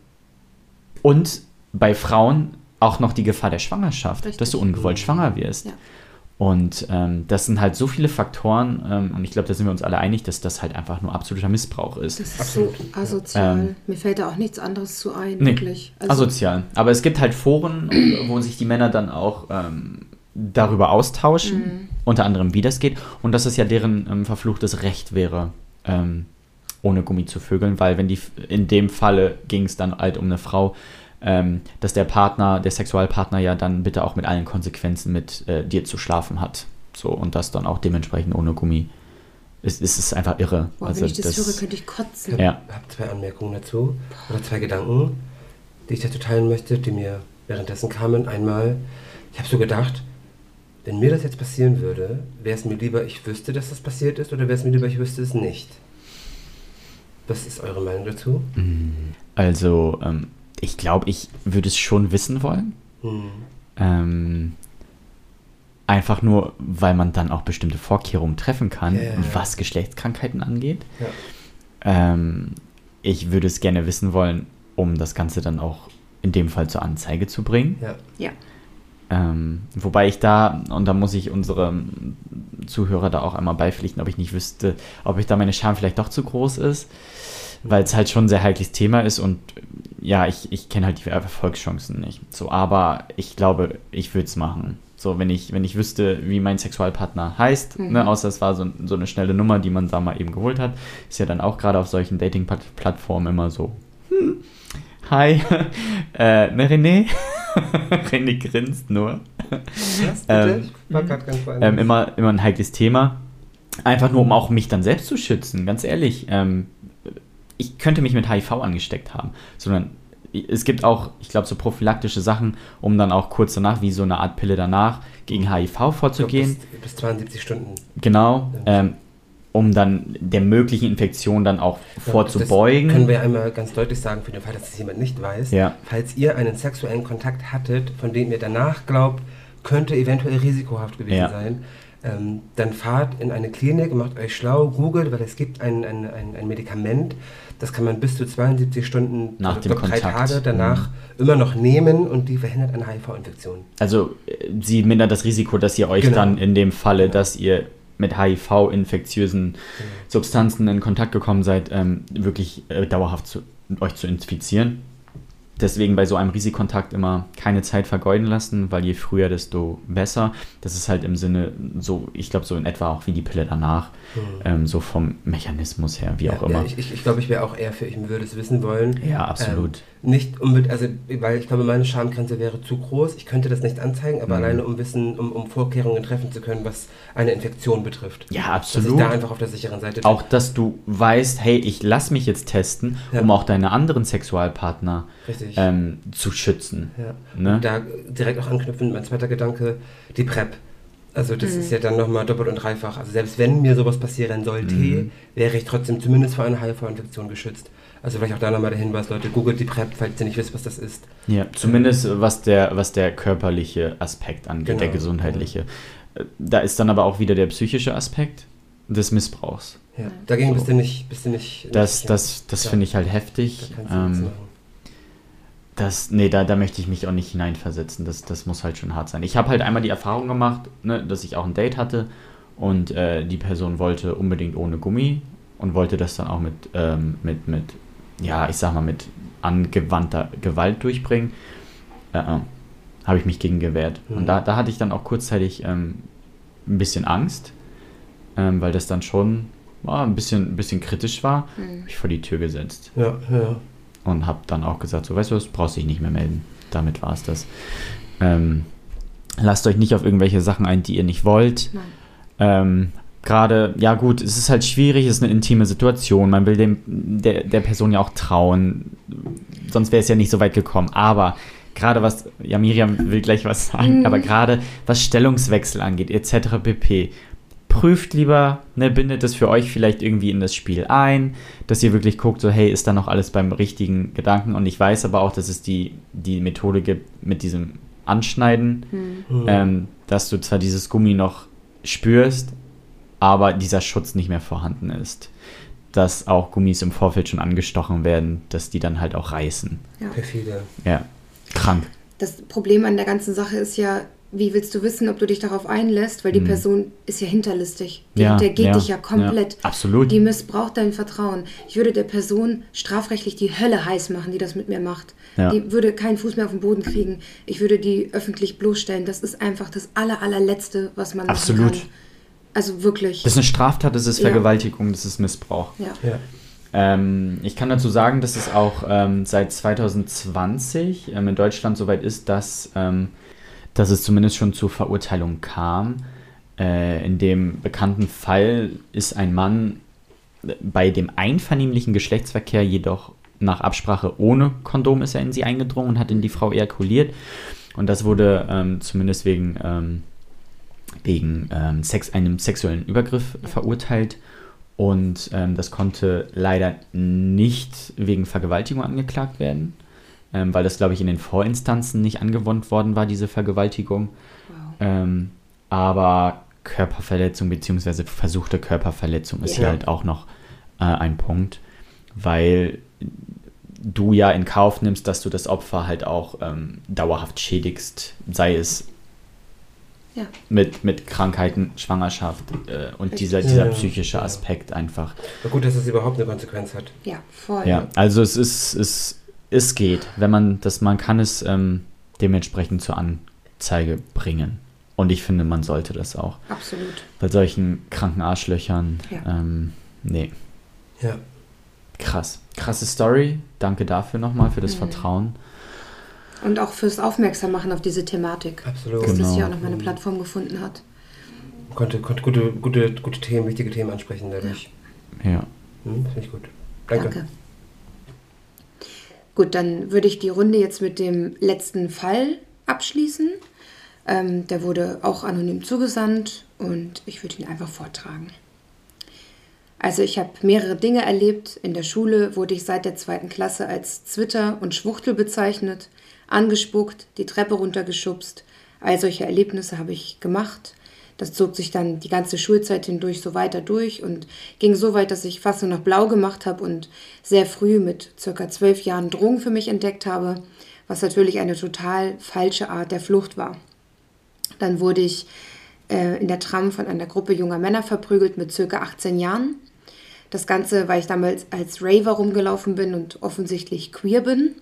und bei Frauen auch noch die Gefahr der Schwangerschaft, Richtig. dass du ungewollt schwanger wirst. Ja. Und ähm, das sind halt so viele Faktoren, ähm, und ich glaube, da sind wir uns alle einig, dass das halt einfach nur absoluter Missbrauch ist. Das ist Absolut. so asozial. Ähm, Mir fällt da auch nichts anderes zu ein, Nee, wirklich. Also, Asozial. Aber es gibt halt Foren, wo sich die Männer dann auch ähm, darüber austauschen, Mhm. unter anderem, wie das geht. Und dass es ja deren ähm, verfluchtes Recht wäre, ähm, ohne Gummi zu vögeln, weil wenn die in dem Falle ging es dann halt um eine Frau, ähm, dass der Partner, der Sexualpartner ja dann bitte auch mit allen Konsequenzen mit äh, dir zu schlafen hat. So, und das dann auch dementsprechend ohne Gummi. Es, es ist einfach irre. boah, also wenn ich das, höre, könnte ich kotzen. Ich Ja. habe hab zwei Anmerkungen dazu oder zwei Gedanken, die ich dazu teilen möchte, die mir währenddessen kamen. Einmal, ich habe so gedacht, wenn mir das jetzt passieren würde, wäre es mir lieber, ich wüsste, dass das passiert ist, oder wäre es mir lieber, ich wüsste es nicht? Was ist eure Meinung dazu? Also, ähm, ich glaube, ich würde es schon wissen wollen. Hm. Ähm, einfach nur, weil man dann auch bestimmte Vorkehrungen treffen kann, ja. was Geschlechtskrankheiten angeht. Ja. Ähm, ich würde es gerne wissen wollen, um das Ganze dann auch in dem Fall zur Anzeige zu bringen. Ja. Ja. Ähm, wobei ich da, und da muss ich unsere Zuhörer da auch einmal beipflichten, ob ich nicht wüsste, ob ich da meine Scham vielleicht doch zu groß ist. Weil es halt schon ein sehr heikles Thema ist und ja, ich, ich kenne halt die Erfolgschancen nicht. So, aber ich glaube, ich würde es machen. So, wenn ich, wenn ich wüsste, wie mein Sexualpartner heißt, Mhm. ne, außer es war so, so eine schnelle Nummer, die man da mal eben geholt hat, ist ja dann auch gerade auf solchen Dating-Plattformen immer so. Hm, hi, äh, ne René? René grinst nur. Ähm, ich war gerade ganz woanders. Ähm, immer, immer ein heikles Thema. Einfach nur, um auch mich dann selbst zu schützen, ganz ehrlich. Ähm, ich könnte mich mit HIV angesteckt haben, sondern es gibt auch, ich glaube, so prophylaktische Sachen, um dann auch kurz danach, wie so eine Art Pille danach, gegen HIV glaub, vorzugehen. Bis, bis 72 Stunden. Genau, ähm, um dann der möglichen Infektion dann auch Ja, vorzubeugen. Das können wir einmal ganz deutlich sagen, für den Fall, dass es jemand nicht weiß. Ja. Falls ihr einen sexuellen Kontakt hattet, von dem ihr danach glaubt, könnte eventuell risikohaft gewesen Ja. sein, ähm, dann fahrt in eine Klinik, macht euch schlau, googelt, weil es gibt ein, ein, ein, ein Medikament, das kann man bis zu 72 Stunden, Nach dem glaub, drei Kontakt. Tage danach immer noch nehmen und die verhindert eine HIV-Infektion. Also äh, sie mindert das Risiko, dass ihr euch Genau. dann in dem Falle, Genau. dass ihr mit HIV-infektiösen Substanzen in Kontakt gekommen seid, ähm, wirklich äh, dauerhaft zu, euch zu infizieren. Deswegen bei so einem Risikokontakt immer keine Zeit vergeuden lassen, weil je früher, desto besser. Das ist halt im Sinne so, ich glaube, so in etwa auch wie die Pille danach, ähm, so vom Mechanismus her, wie auch ja, immer. Ja, ich ich, ich glaube, ich wäre auch eher für, ich würde es wissen wollen. Ja, absolut. Ähm, nicht unbedingt, also weil ich glaube, meine Schamgrenze wäre zu groß. Ich könnte das nicht anzeigen, aber Mhm. alleine um wissen, um, um Vorkehrungen treffen zu können, was eine Infektion betrifft. ja, Dass ich absolut. da einfach auf der sicheren Seite bin. Auch, dass du weißt, hey, ich lass mich jetzt testen, Ja. um auch deine anderen Sexualpartner ähm, zu schützen. ja. ne? Und da direkt auch anknüpfen, mein zweiter Gedanke, die PrEP. Also das ist ja dann nochmal doppelt und dreifach. Also selbst wenn mir sowas passieren sollte, Mhm. wäre ich trotzdem zumindest vor einer HIV-Infektion geschützt. Also vielleicht auch da nochmal der Hinweis, Leute, googelt die PrEP, falls ihr nicht wisst, was das ist. Ja, zumindest äh, was der, was der körperliche Aspekt angeht, Genau, der gesundheitliche. Äh, Da ist dann aber auch wieder der psychische Aspekt des Missbrauchs. Ja. Dagegen So. bist du nicht, bist du nicht. Das, nicht das, das Ja. finde ich halt Da heftig. nichts Ähm, das, nee, da, da möchte ich mich auch nicht hineinversetzen. Das, das muss halt schon hart sein. Ich habe halt einmal die Erfahrung gemacht, ne, dass ich auch ein Date hatte und äh, die Person wollte unbedingt ohne Gummi und wollte das dann auch mit, ähm, mit, mit, ja, ich sag mal, mit angewandter Gewalt durchbringen. Äh, äh, habe ich mich gegen gewehrt. Mhm. Und da, da hatte ich dann auch kurzzeitig ähm, ein bisschen Angst, ähm, weil das dann schon ja, ein, bisschen, ein bisschen kritisch war. Mhm. Hab ich vor die Tür gesetzt Ja, ja. und habe dann auch gesagt, so weißt du was, brauchst dich nicht mehr melden. Damit war es das. Ähm, lasst euch nicht auf irgendwelche Sachen ein, die ihr nicht wollt. Nein. Ähm, Gerade, ja gut, es ist halt schwierig, es ist eine intime Situation. Man will dem, der, der Person ja auch trauen. Sonst wäre es ja nicht so weit gekommen. Aber gerade was, ja, Miriam will gleich was sagen, Mhm. aber gerade was Stellungswechsel angeht, etc. pp. Prüft lieber, ne, bindet es für euch vielleicht irgendwie in das Spiel ein, dass ihr wirklich guckt, so, hey, ist da noch alles beim richtigen Gedanken? Und ich weiß aber auch, dass es die, die Methode gibt mit diesem Anschneiden, Mhm. Hm. ähm, dass du zwar dieses Gummi noch spürst, aber dieser Schutz nicht mehr vorhanden ist. Dass auch Gummis im Vorfeld schon angestochen werden, dass die dann halt auch reißen. Ja. Perfide. Ja, krank. Das Problem an der ganzen Sache ist ja, wie willst du wissen, ob du dich darauf einlässt, weil die Mhm. Person ist ja hinterlistig. Die, Ja, der geht ja, dich ja komplett. ja, absolut. Die missbraucht dein Vertrauen. Ich würde der Person strafrechtlich die Hölle heiß machen, die das mit mir macht. Ja. Die würde keinen Fuß mehr auf den Boden kriegen. Ich würde die öffentlich bloßstellen. Das ist einfach das aller, allerletzte, was man Absolut. machen kann. Also wirklich. Das ist eine Straftat, das ist Ja. Vergewaltigung, das ist Missbrauch. ja. Ja. Ähm, ich kann dazu sagen, dass es auch ähm, seit 2020 ähm, in Deutschland soweit ist, dass, ähm, dass es zumindest schon zur Verurteilung kam. Äh, in dem bekannten Fall ist ein Mann bei dem einvernehmlichen Geschlechtsverkehr jedoch nach Absprache ohne Kondom ist er in sie eingedrungen und hat in die Frau ejakuliert. Und das wurde ähm, zumindest wegen, ähm, wegen ähm, Sex, einem sexuellen Übergriff verurteilt. Und ähm, das konnte leider nicht wegen Vergewaltigung angeklagt werden, ähm, weil das, glaube ich, in den Vorinstanzen nicht angewandt worden war, diese Vergewaltigung. Wow. Ähm, aber Körperverletzung bzw. versuchte Körperverletzung ist Ja. hier halt auch noch äh, ein Punkt, weil du ja in Kauf nimmst, dass du das Opfer halt auch ähm, dauerhaft schädigst, sei es Ja. Mit, mit Krankheiten, Schwangerschaft äh, und dieser, dieser Ja, psychische ja. Aspekt einfach. Na gut, dass es überhaupt eine Konsequenz hat. Ja, voll. Ja, also es ist, es, es geht, wenn man das, man kann es ähm, dementsprechend zur Anzeige bringen. Und ich finde, man sollte das auch. Absolut. Bei solchen kranken Arschlöchern, Ja. ähm, nee, Ja. krass. Krasse Story. Danke dafür nochmal, für das Mhm. Vertrauen. Und auch fürs Aufmerksammachen auf diese Thematik. Absolut. Dass das Genau. hier auch nochmal eine Plattform gefunden hat. Konnte, konnte gute, gute, gute Themen, wichtige Themen ansprechen dadurch. Ja. Hm, Finde ich gut. Danke. Danke. Gut, dann würde ich die Runde jetzt mit dem letzten Fall abschließen. Ähm, der wurde auch anonym zugesandt und ich würde ihn einfach vortragen. Also ich habe mehrere Dinge erlebt. In der Schule wurde ich seit der zweiten Klasse als Zwitter und Schwuchtel bezeichnet, angespuckt, die Treppe runtergeschubst. All solche Erlebnisse habe ich gemacht. Das zog sich dann die ganze Schulzeit hindurch so weiter durch und ging so weit, dass ich fast nur noch blau gemacht habe und sehr früh mit circa zwölf Jahren Drogen für mich entdeckt habe, was natürlich eine total falsche Art der Flucht war. Dann wurde ich äh, in der Tram von einer Gruppe junger Männer verprügelt mit circa 18 Jahren. Das Ganze, weil ich damals als Raver rumgelaufen bin und offensichtlich queer bin.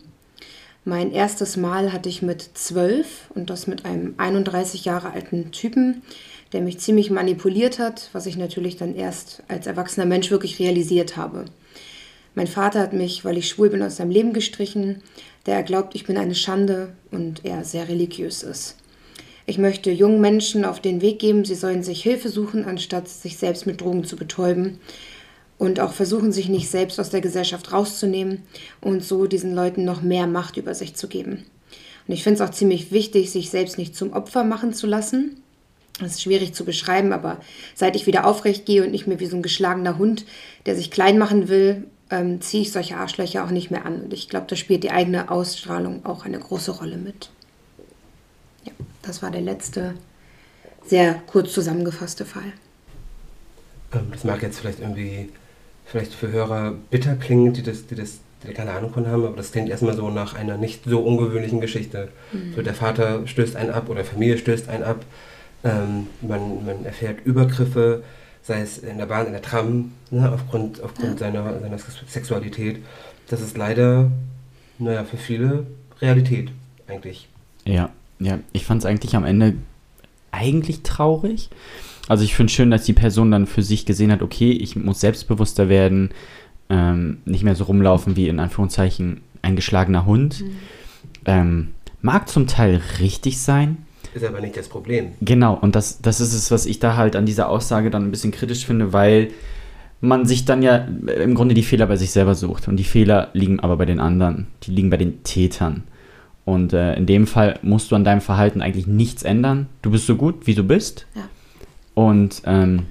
Mein erstes Mal hatte ich mit 12 und das mit einem 31 Jahre alten Typen, der mich ziemlich manipuliert hat, was ich natürlich dann erst als erwachsener Mensch wirklich realisiert habe. Mein Vater hat mich, weil ich schwul bin, aus seinem Leben gestrichen, da er glaubt, ich bin eine Schande und er sehr religiös ist. Ich möchte jungen Menschen auf den Weg geben, sie sollen sich Hilfe suchen, anstatt sich selbst mit Drogen zu betäuben und auch versuchen, sich nicht selbst aus der Gesellschaft rauszunehmen und so diesen Leuten noch mehr Macht über sich zu geben. Und ich finde es auch ziemlich wichtig, sich selbst nicht zum Opfer machen zu lassen. Das ist schwierig zu beschreiben, aber seit ich wieder aufrecht gehe und nicht mehr wie so ein geschlagener Hund, der sich klein machen will, ähm, ziehe ich solche Arschlöcher auch nicht mehr an. Und ich glaube, da spielt die eigene Ausstrahlung auch eine große Rolle mit. Ja, das war der letzte, sehr kurz zusammengefasste Fall. Ähm, das mag jetzt vielleicht irgendwie, vielleicht für Hörer bitter klingen, die das, die das die keine Ahnung von haben, aber das klingt erstmal so nach einer nicht so ungewöhnlichen Geschichte. So der Vater stößt einen ab oder Familie stößt einen ab. Ähm, man, man erfährt Übergriffe, sei es in der Bahn, in der Tram, ne, aufgrund, aufgrund seiner, seiner Sexualität. Das ist leider, naja, für viele Realität eigentlich. Ja, ja, ich fand es eigentlich am Ende eigentlich traurig. Also ich finde schön, dass die Person dann für sich gesehen hat, okay, ich muss selbstbewusster werden, ähm, nicht mehr so rumlaufen wie in Anführungszeichen ein geschlagener Hund. Ähm, mag zum Teil richtig sein. Ist aber nicht das Problem. Genau, und das, das ist es, was ich da halt an dieser Aussage dann ein bisschen kritisch finde, weil man sich dann ja im Grunde die Fehler bei sich selber sucht. Und die Fehler liegen aber bei den anderen. Die liegen bei den Tätern. Und äh, in dem Fall musst du an deinem Verhalten eigentlich nichts ändern. Du bist so gut, wie du bist. Ja. Und ähm,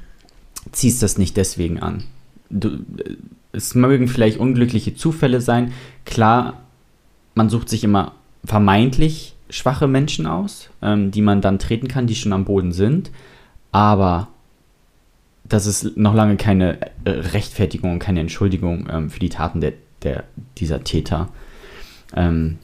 ziehst das nicht deswegen an. Du, äh, es mögen vielleicht unglückliche Zufälle sein. Klar, man sucht sich immer vermeintlich schwache Menschen aus, ähm, die man dann treten kann, die schon am Boden sind. Aber das ist noch lange keine äh, Rechtfertigung keine Entschuldigung ähm, für die Taten der, der, dieser Täter. Ähm,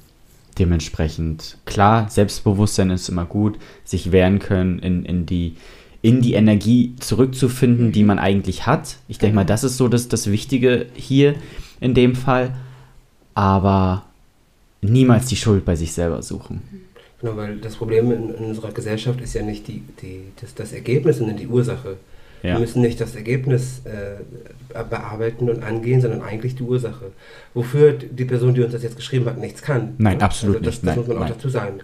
dementsprechend, klar, Selbstbewusstsein ist immer gut, sich wehren können, in, in, die, in die Energie zurückzufinden, die man eigentlich hat. Ich denke mal, das ist so das, das Wichtige hier in dem Fall. Aber niemals die Schuld bei sich selber suchen. Genau, weil das Problem in, in unserer Gesellschaft ist ja nicht die, die, das, das Ergebnis, sondern die Ursache. Ja. Wir müssen nicht das Ergebnis äh, bearbeiten und angehen, sondern eigentlich die Ursache. Wofür die Person, die uns das jetzt geschrieben hat, nichts kann. Nein, absolut also das, nicht. Das Nein, muss man auch nein. dazu sagen.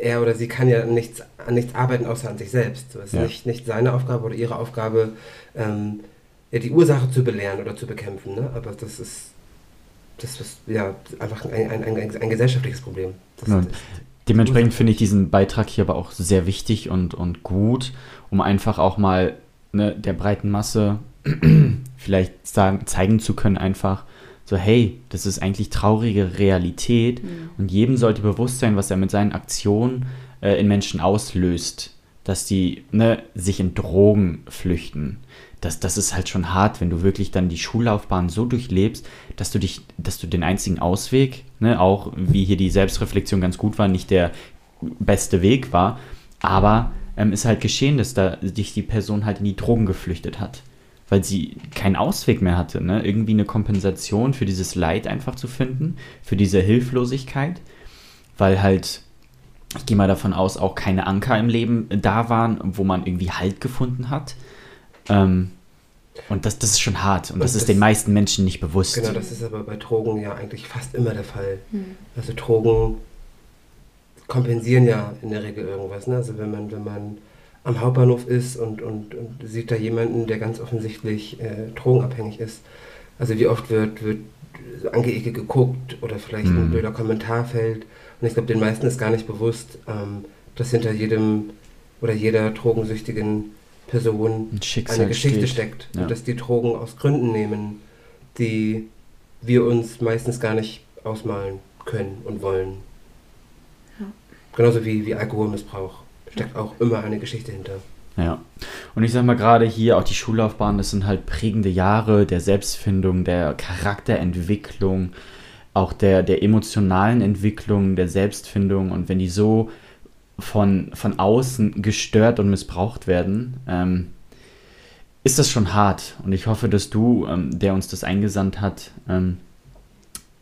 Er oder sie kann ja nichts, an nichts arbeiten, außer an sich selbst. So, es ist Ja. nicht, nicht seine Aufgabe oder ihre Aufgabe, ähm, ja, die Ursache zu belehren oder zu bekämpfen. Ne? Aber das ist, das ist ja einfach ein, ein, ein, ein gesellschaftliches Problem. Das, Ja. das, Dementsprechend finde ich diesen Beitrag hier aber auch sehr wichtig und, und gut, um einfach auch mal ne, der breiten Masse vielleicht sagen, zeigen zu können, einfach so, hey, das ist eigentlich traurige Realität und jedem sollte bewusst sein, was er mit seinen Aktionen äh, in Menschen auslöst, dass die ne, sich in Drogen flüchten. Das, das ist halt schon hart, wenn du wirklich dann die Schullaufbahn so durchlebst, dass du dich, dass du den einzigen Ausweg, ne, auch wie hier die Selbstreflexion ganz gut war, nicht der beste Weg war, aber ähm, ist halt geschehen, dass da sich die Person halt in die Drogen geflüchtet hat. Weil sie keinen Ausweg mehr hatte, ne? Irgendwie eine Kompensation für dieses Leid einfach zu finden, für diese Hilflosigkeit. Weil halt, ich gehe mal davon aus, auch keine Anker im Leben da waren, wo man irgendwie Halt gefunden hat. Ähm, und das, das ist schon hart. Und, und das ist das, den meisten Menschen nicht bewusst. Genau, das ist aber bei Drogen ja eigentlich fast immer der Fall. Mhm. Also Drogen kompensieren ja in der Regel irgendwas. Ne? Also wenn man, wenn man am Hauptbahnhof ist und, und, und sieht da jemanden, der ganz offensichtlich äh, drogenabhängig ist. Also wie oft wird, wird angeekelt geguckt oder vielleicht mhm. ein blöder Kommentar fällt. Und ich glaube, den meisten ist gar nicht bewusst, ähm, dass hinter jedem oder jeder drogensüchtigen Person ein eine Geschichte steht. steckt. Ja. Und dass die Drogen aus Gründen nehmen, die wir uns meistens gar nicht ausmalen können und wollen. Ja. Genauso wie, wie Alkoholmissbrauch steckt auch immer eine Geschichte hinter. Ja. Und ich sag mal gerade hier auch die Schullaufbahn, das sind halt prägende Jahre der Selbstfindung, der Charakterentwicklung, auch der, der emotionalen Entwicklung, der Selbstfindung. Und wenn die so von, von außen gestört und missbraucht werden, ähm, ist das schon hart. Und ich hoffe, dass du, ähm, der uns das eingesandt hat, ähm,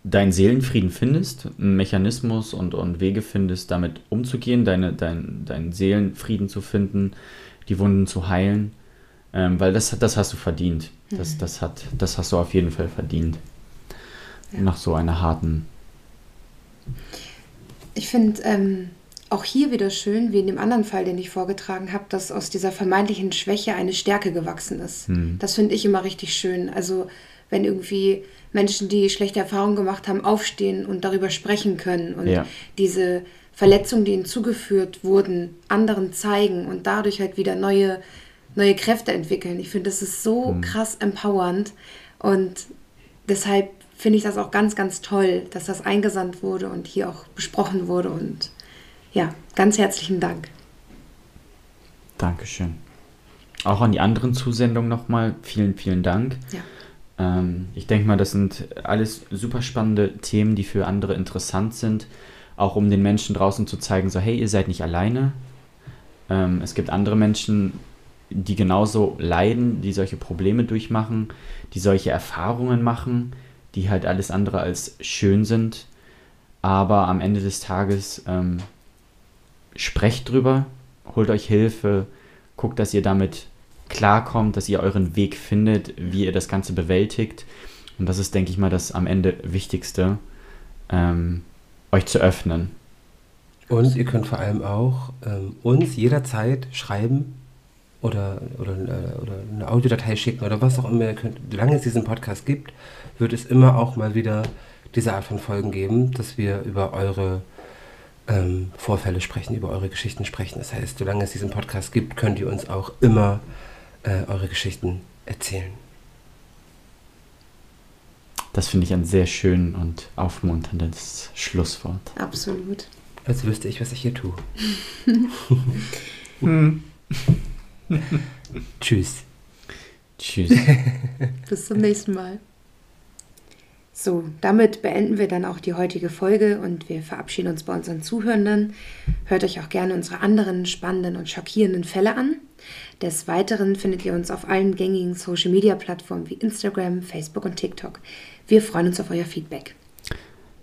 deinen Seelenfrieden findest, einen Mechanismus und, und Wege findest, damit umzugehen, deine, dein, deinen Seelenfrieden zu finden, die Wunden zu heilen. Ähm, weil das, das hast du verdient. Das, mhm. das, hat, das hast du auf jeden Fall verdient. Ja. Nach so einer harten. Ich finde, ähm, auch hier wieder schön, wie in dem anderen Fall, den ich vorgetragen habe, dass aus dieser vermeintlichen Schwäche eine Stärke gewachsen ist. Hm. Das finde ich immer richtig schön. Also wenn irgendwie Menschen, die schlechte Erfahrungen gemacht haben, aufstehen und darüber sprechen können und ja. diese Verletzungen, die ihnen zugeführt wurden, anderen zeigen und dadurch halt wieder neue, neue Kräfte entwickeln. Ich finde, das ist so hm. krass empowernd und deshalb finde ich das auch ganz, ganz toll, dass das eingesandt wurde und hier auch besprochen wurde und ja, ganz herzlichen Dank. Dankeschön. Auch an die anderen Zusendungen nochmal vielen, vielen Dank. Ja. Ähm, ich denke mal, das sind alles super spannende Themen, die für andere interessant sind. Auch um den Menschen draußen zu zeigen, so hey, ihr seid nicht alleine. Ähm, es gibt andere Menschen, die genauso leiden, die solche Probleme durchmachen, die solche Erfahrungen machen, die halt alles andere als schön sind. Aber am Ende des Tages ähm, sprecht drüber, holt euch Hilfe, guckt, dass ihr damit klarkommt, dass ihr euren Weg findet, wie ihr das Ganze bewältigt. Und das ist, denke ich mal, das am Ende Wichtigste, ähm, euch zu öffnen. Und ihr könnt vor allem auch ähm, uns jederzeit schreiben oder, oder, äh, oder eine Audiodatei schicken oder was auch immer ihr könnt. Solange es diesen Podcast gibt, wird es immer auch mal wieder diese Art von Folgen geben, dass wir über eure ähm, Vorfälle sprechen, über eure Geschichten sprechen. Das heißt, solange es diesen Podcast gibt, könnt ihr uns auch immer äh, eure Geschichten erzählen. Das finde ich ein sehr schön und aufmunterndes Schlusswort. Absolut. Als wüsste ich, was ich hier tue. Tschüss. Tschüss. Bis zum nächsten Mal. So, damit beenden wir dann auch die heutige Folge und wir verabschieden uns bei unseren Zuhörenden. Hört euch auch gerne unsere anderen spannenden und schockierenden Fälle an. Des Weiteren findet ihr uns auf allen gängigen Social Media Plattformen wie Instagram, Facebook und TikTok. Wir freuen uns auf euer Feedback.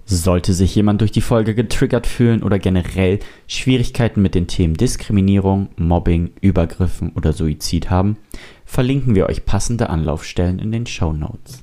Sollte sich jemand durch die Folge getriggert fühlen oder generell Schwierigkeiten mit den Themen Diskriminierung, Mobbing, Übergriffen oder Suizid haben, verlinken wir euch passende Anlaufstellen in den Show Notes.